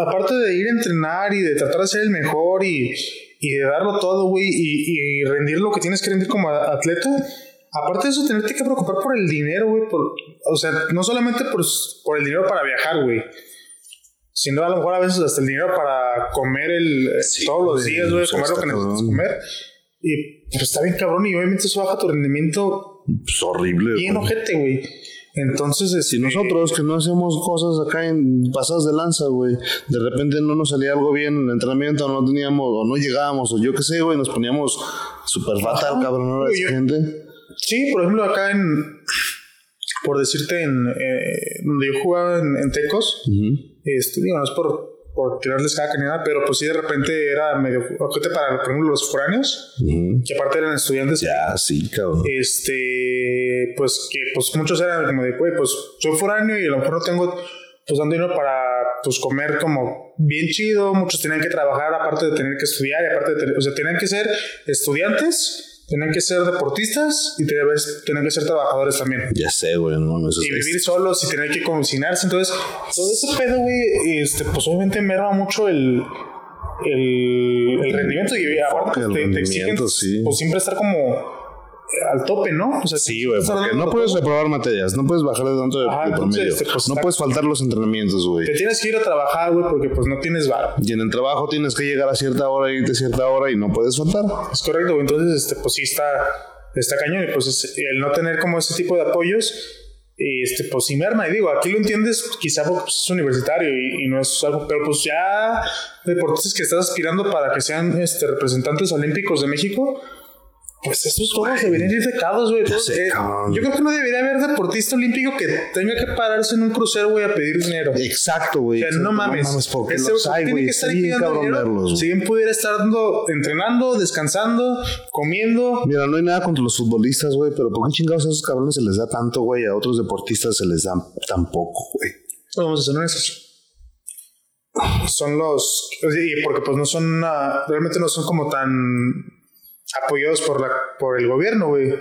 aparte de ir a entrenar y de tratar de ser el mejor y, y de darlo todo, güey, y, y rendir lo que tienes que rendir como atleta, aparte de eso, tenerte que preocupar por el dinero, güey, por, o sea, no solamente por, por el dinero para viajar, güey. Sino a lo mejor a veces hasta el dinero para comer el, Sí, todos los días, güey, comer lo que necesitas comer. Y pues está bien cabrón y obviamente eso baja tu rendimiento Pues horrible. bien güey. ojete, güey. Entonces, Si este, nosotros que no hacemos cosas acá en pasadas de lanza, güey, de repente no nos salía algo bien en el entrenamiento, no teníamos, o no llegábamos, o yo qué sé, güey, nos poníamos súper fatal, cabrón, esa yo- gente. Sí, por ejemplo, acá en. Por decirte, en. eh, donde yo jugaba en, en Tecos, este, digo, no es por, por tirarles caca ni nada, pero pues sí, de repente era medio. para, por ejemplo, los foráneos, que aparte eran estudiantes. Ya, sí, cabrón. Este. Pues que pues muchos eran como de, pues soy foráneo y a lo mejor no tengo. Pues dando dinero para pues comer como bien chido. Muchos tenían que trabajar aparte de tener que estudiar y aparte de tener, o sea, tenían que ser estudiantes, tenían que ser deportistas y tenían, que ser trabajadores también. Ya sé, güey, no mames. Y es- vivir solos y tener que cocinarse. Entonces, todo ese pedo, güey, este, pues obviamente merma mucho el, el, el rendimiento y aparte pues, te, te exigen sí. pues siempre estar como al tope, ¿no? O sea, Sí, güey, porque no de puedes todo. reprobar materias, no puedes bajar de tanto de, Ajá, de promedio. este, pues, no puedes faltar los entrenamientos, güey. Te tienes que ir a trabajar, güey, porque pues no tienes varo. Y en el trabajo tienes que llegar a cierta hora, irte a cierta hora y no puedes faltar. Es correcto, güey. Entonces, este, pues sí está, está cañón. Y pues es- el no tener como ese tipo de apoyos, este, pues sí merma. Y digo, aquí lo entiendes quizá porque pues, es universitario y, y no es algo, pero pues ya deportistas que estás aspirando para que sean este, representantes olímpicos de México. Pues estos todos deberían ir becados, güey. Eh, yo creo que no debería haber deportista olímpico que tenga que pararse en un crucero, güey, a pedir dinero. Exacto, güey. O sea, no exacto, mames. porque Ese los hay, güey. que Está estar bien pidiendo cabrón dinero. verlos, güey. Si bien pudiera estar dando- entrenando, descansando, comiendo. Mira, no hay nada contra los futbolistas, güey, pero ¿por qué chingados a esos cabrones se les da tanto, güey? A otros deportistas se les da tan poco, güey. Vamos a ser honestos. Son los. Porque pues no son. realmente no son como tan apoyados por la por el gobierno, güey.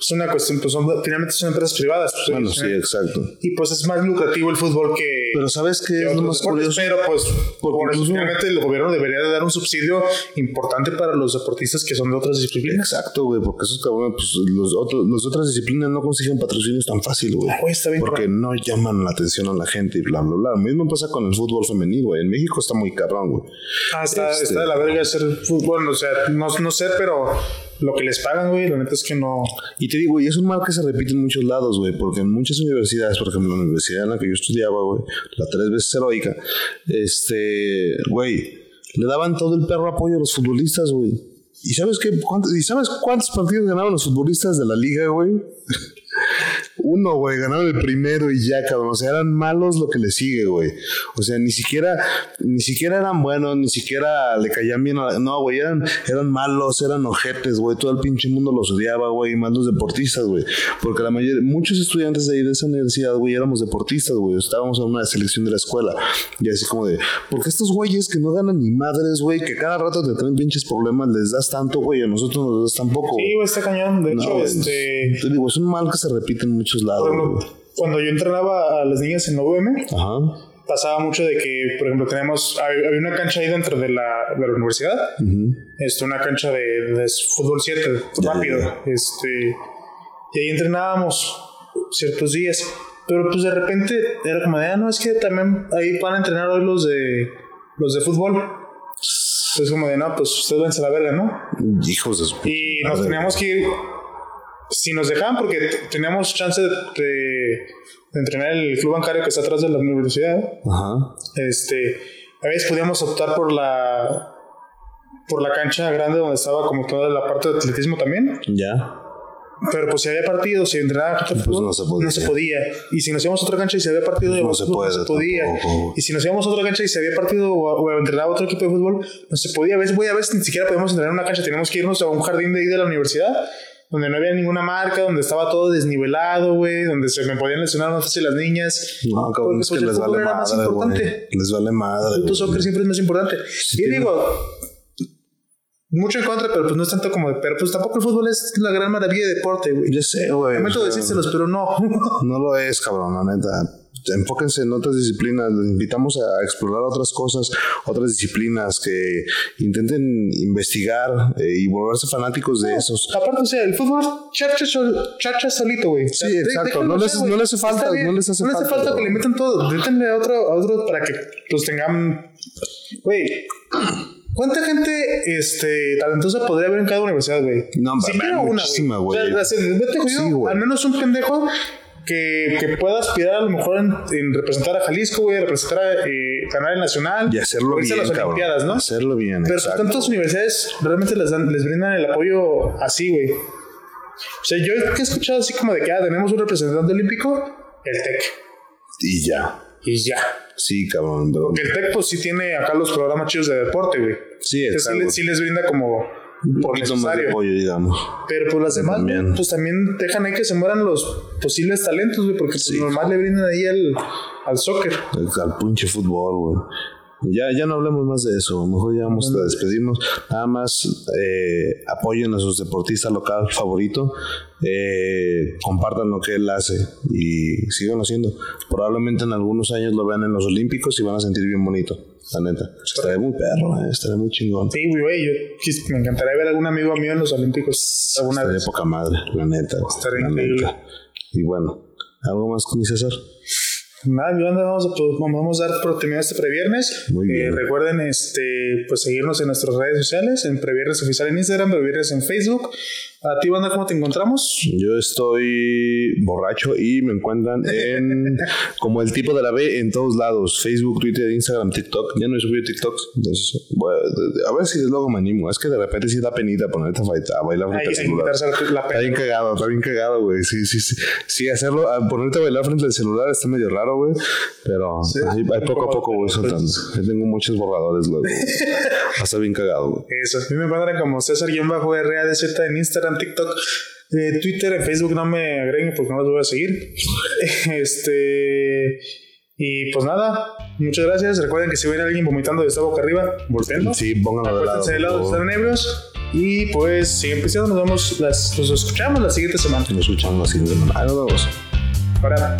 Es una cuestión, pues son, finalmente son empresas privadas. pues, Bueno, sí, exacto. Y pues es más lucrativo el fútbol que. Pero ¿sabes qué que es lo más curioso? Pero pues por eso finalmente el gobierno debería de dar un subsidio importante para los deportistas que son de otras disciplinas. Exacto, güey, porque esos cabrones, pues los otros, las otras disciplinas no consiguen patrocinios tan fácil, güey. Ah, Porque no llaman la atención a la gente y bla, bla, bla. Lo mismo pasa con el fútbol femenil, güey. En México está muy cabrón, güey. Ah, está, Este- está de la verga hacer fútbol, o sea, no, no sé, pero lo que les pagan, güey, la neta es que no. Y te digo, y es un mal que se repite en muchos lados, güey, porque en muchas universidades, por ejemplo, la universidad en la que yo estudiaba, güey, la tres veces heroica, este, güey, le daban todo el perro apoyo a los futbolistas, güey. ¿Y sabes qué? ¿Cuántos, ¿Y sabes cuántos partidos ganaban los futbolistas de la liga, güey? Uno, güey, ganaron el primero y ya, cabrón. O sea, eran malos lo que le sigue, güey. O sea, ni siquiera, ni siquiera eran buenos, ni siquiera le caían bien a la- No, güey, eran, eran malos, eran ojetes, güey. Todo el pinche mundo los odiaba, güey. Y más los deportistas, güey. Porque la mayoría, muchos estudiantes de ahí de esa universidad, güey, éramos deportistas, güey. Estábamos en una selección de la escuela. Y así como de, porque estos güeyes que no ganan ni madres, güey, que cada rato te traen pinches problemas, les das tanto, güey, a nosotros nos das tan poco, güey. Sí, güey, está cañón. De No, hecho, este. Te digo, es un mal que se repite en muchos lados, ejemplo, cuando yo entrenaba a las niñas en UM, Ajá. pasaba mucho de que, por ejemplo, tenemos. Había una cancha ahí dentro de la, de la universidad. este, una cancha de, de fútbol 7, rápido. Este, y ahí entrenábamos ciertos días. Pero pues de repente era como de, ah, no, es que también ahí van a entrenar hoy los de, los de fútbol. Entonces como de, no, pues ustedes a la verga, ¿no? Hijos de su Y nos teníamos que ir, si nos dejaban, porque teníamos chance de, de- de entrenar en el club bancario que está atrás de la universidad. Ajá. Este, a veces podíamos optar por la por la cancha grande donde estaba como toda la parte de atletismo también, Ya. pero pues si había partidos, si entrenaba Pues fútbol, no se podía. no se podía. Y si nos íbamos a otra cancha y si había partido No se fútbol, puede no se podía. tampoco. Y si nos íbamos a otra cancha y si había partido o, o entrenaba otro equipo de fútbol, no se podía. A veces, güey, a veces ni siquiera podíamos entrenar en una cancha, teníamos que irnos a un jardín de ahí de la universidad. Donde no había ninguna marca, donde estaba todo desnivelado, güey, donde se me podían lesionar más fácil las niñas. No, cabrón, es que pues, les vale era más madre, importante. Les vale madre. El güey. soccer siempre es más importante. y tiene- digo, mucho en contra, pero pues no es tanto como. Pero pues tampoco el fútbol es la gran maravilla de deporte, güey. Ya sé, güey. Lamento decírselos, pero no. No lo es, cabrón, la neta. Enfóquense en otras disciplinas. Les invitamos a explorar otras cosas, otras disciplinas que intenten investigar eh, y volverse fanáticos de esos. Aparte, o sea, el fútbol chacha, sol- chacha solito, güey. O sea, Sí, de- exacto. No les- no les hace falta, bien. no les hace No falta, que le metan todo. Détenle a otro, a otro para que pues tengan. Güey. ¿Cuánta gente este, talentosa podría haber en cada universidad, güey? No, Si mames, quiero una, muchísima, güey. O sea, Sí, al menos un pendejo que, que pueda aspirar a lo mejor en, en representar a Jalisco, güey, representar a eh, ganar el nacional. Y hacerlo bien, a las cabrón. Olimpiadas, ¿no? Hacerlo bien, Pero exacto. tantas universidades realmente les, dan, les brindan el apoyo así, güey. O sea, yo he escuchado así como de que ah, tenemos un representante olímpico, el TEC. Y ya. Y ya. Sí, cabrón. Porque el TEC, pues sí tiene acá los programas chidos de deporte, güey. Sí, sí, exacto. les- sí les brinda como Un por poquito más de apoyo, digamos. Pero pues las demás, También. pues también dejan ahí que se mueran los posibles talentos, güey, porque pues, normal le brindan ahí al, al soccer. Al pinche fútbol, güey. Ya, ya no hablemos más de eso. Mejor ya vamos a despedirnos. Nada más eh, apoyen a sus deportistas local favorito. Eh, compartan lo que él hace y sigan haciendo. Probablemente en algunos años lo vean en los Olímpicos y van a sentir bien bonito. La neta. Estaré muy perro, eh, estaré muy chingón. Sí, güey, yo me encantaría ver algún amigo mío en los Olímpicos alguna Estaré vez. poca madre, la neta. Estaría la increíble. neta. Y bueno, ¿algo más con mi César? Nada, yo vamos a, pues, vamos a dar por terminado este previernes. Muy bien. Eh, recuerden este, pues, seguirnos en nuestras redes sociales, en Previernes Oficial en Instagram, Previernes en Facebook. A ti, banda, ¿cómo te encontramos? Yo estoy borracho y me encuentran en como el tipo de la B en todos lados, Facebook, Twitter, Instagram, TikTok. Ya no he subido TikToks, entonces bueno, a ver si luego me animo. Es que de repente sí da penita ponerte a, bailar- a bailar frente al celular. Está bien cagado, está bien cagado, güey. Sí, sí, sí. Sí, hacerlo, a ponerte a bailar frente al celular está medio raro, güey. Pero ahí, ahí poco a poco voy soltando. Yo tengo muchos borradores luego. estar bien cagado, güey. Eso, a mí me encuentran como César-RADZ en Instagram, TikTok, eh, Twitter, en Facebook no me agreguen porque no los voy a seguir. Este. Y pues nada, muchas gracias. Recuerden que si ven a alguien vomitando de esta boca arriba, volteenlo. Sí, pónganlo de lado. De lado, están ebrios. Y pues siguen pisando. Nos vemos, las, nos escuchamos la siguiente semana. Nos escuchamos la siguiente semana. Nos vemos. Ahora.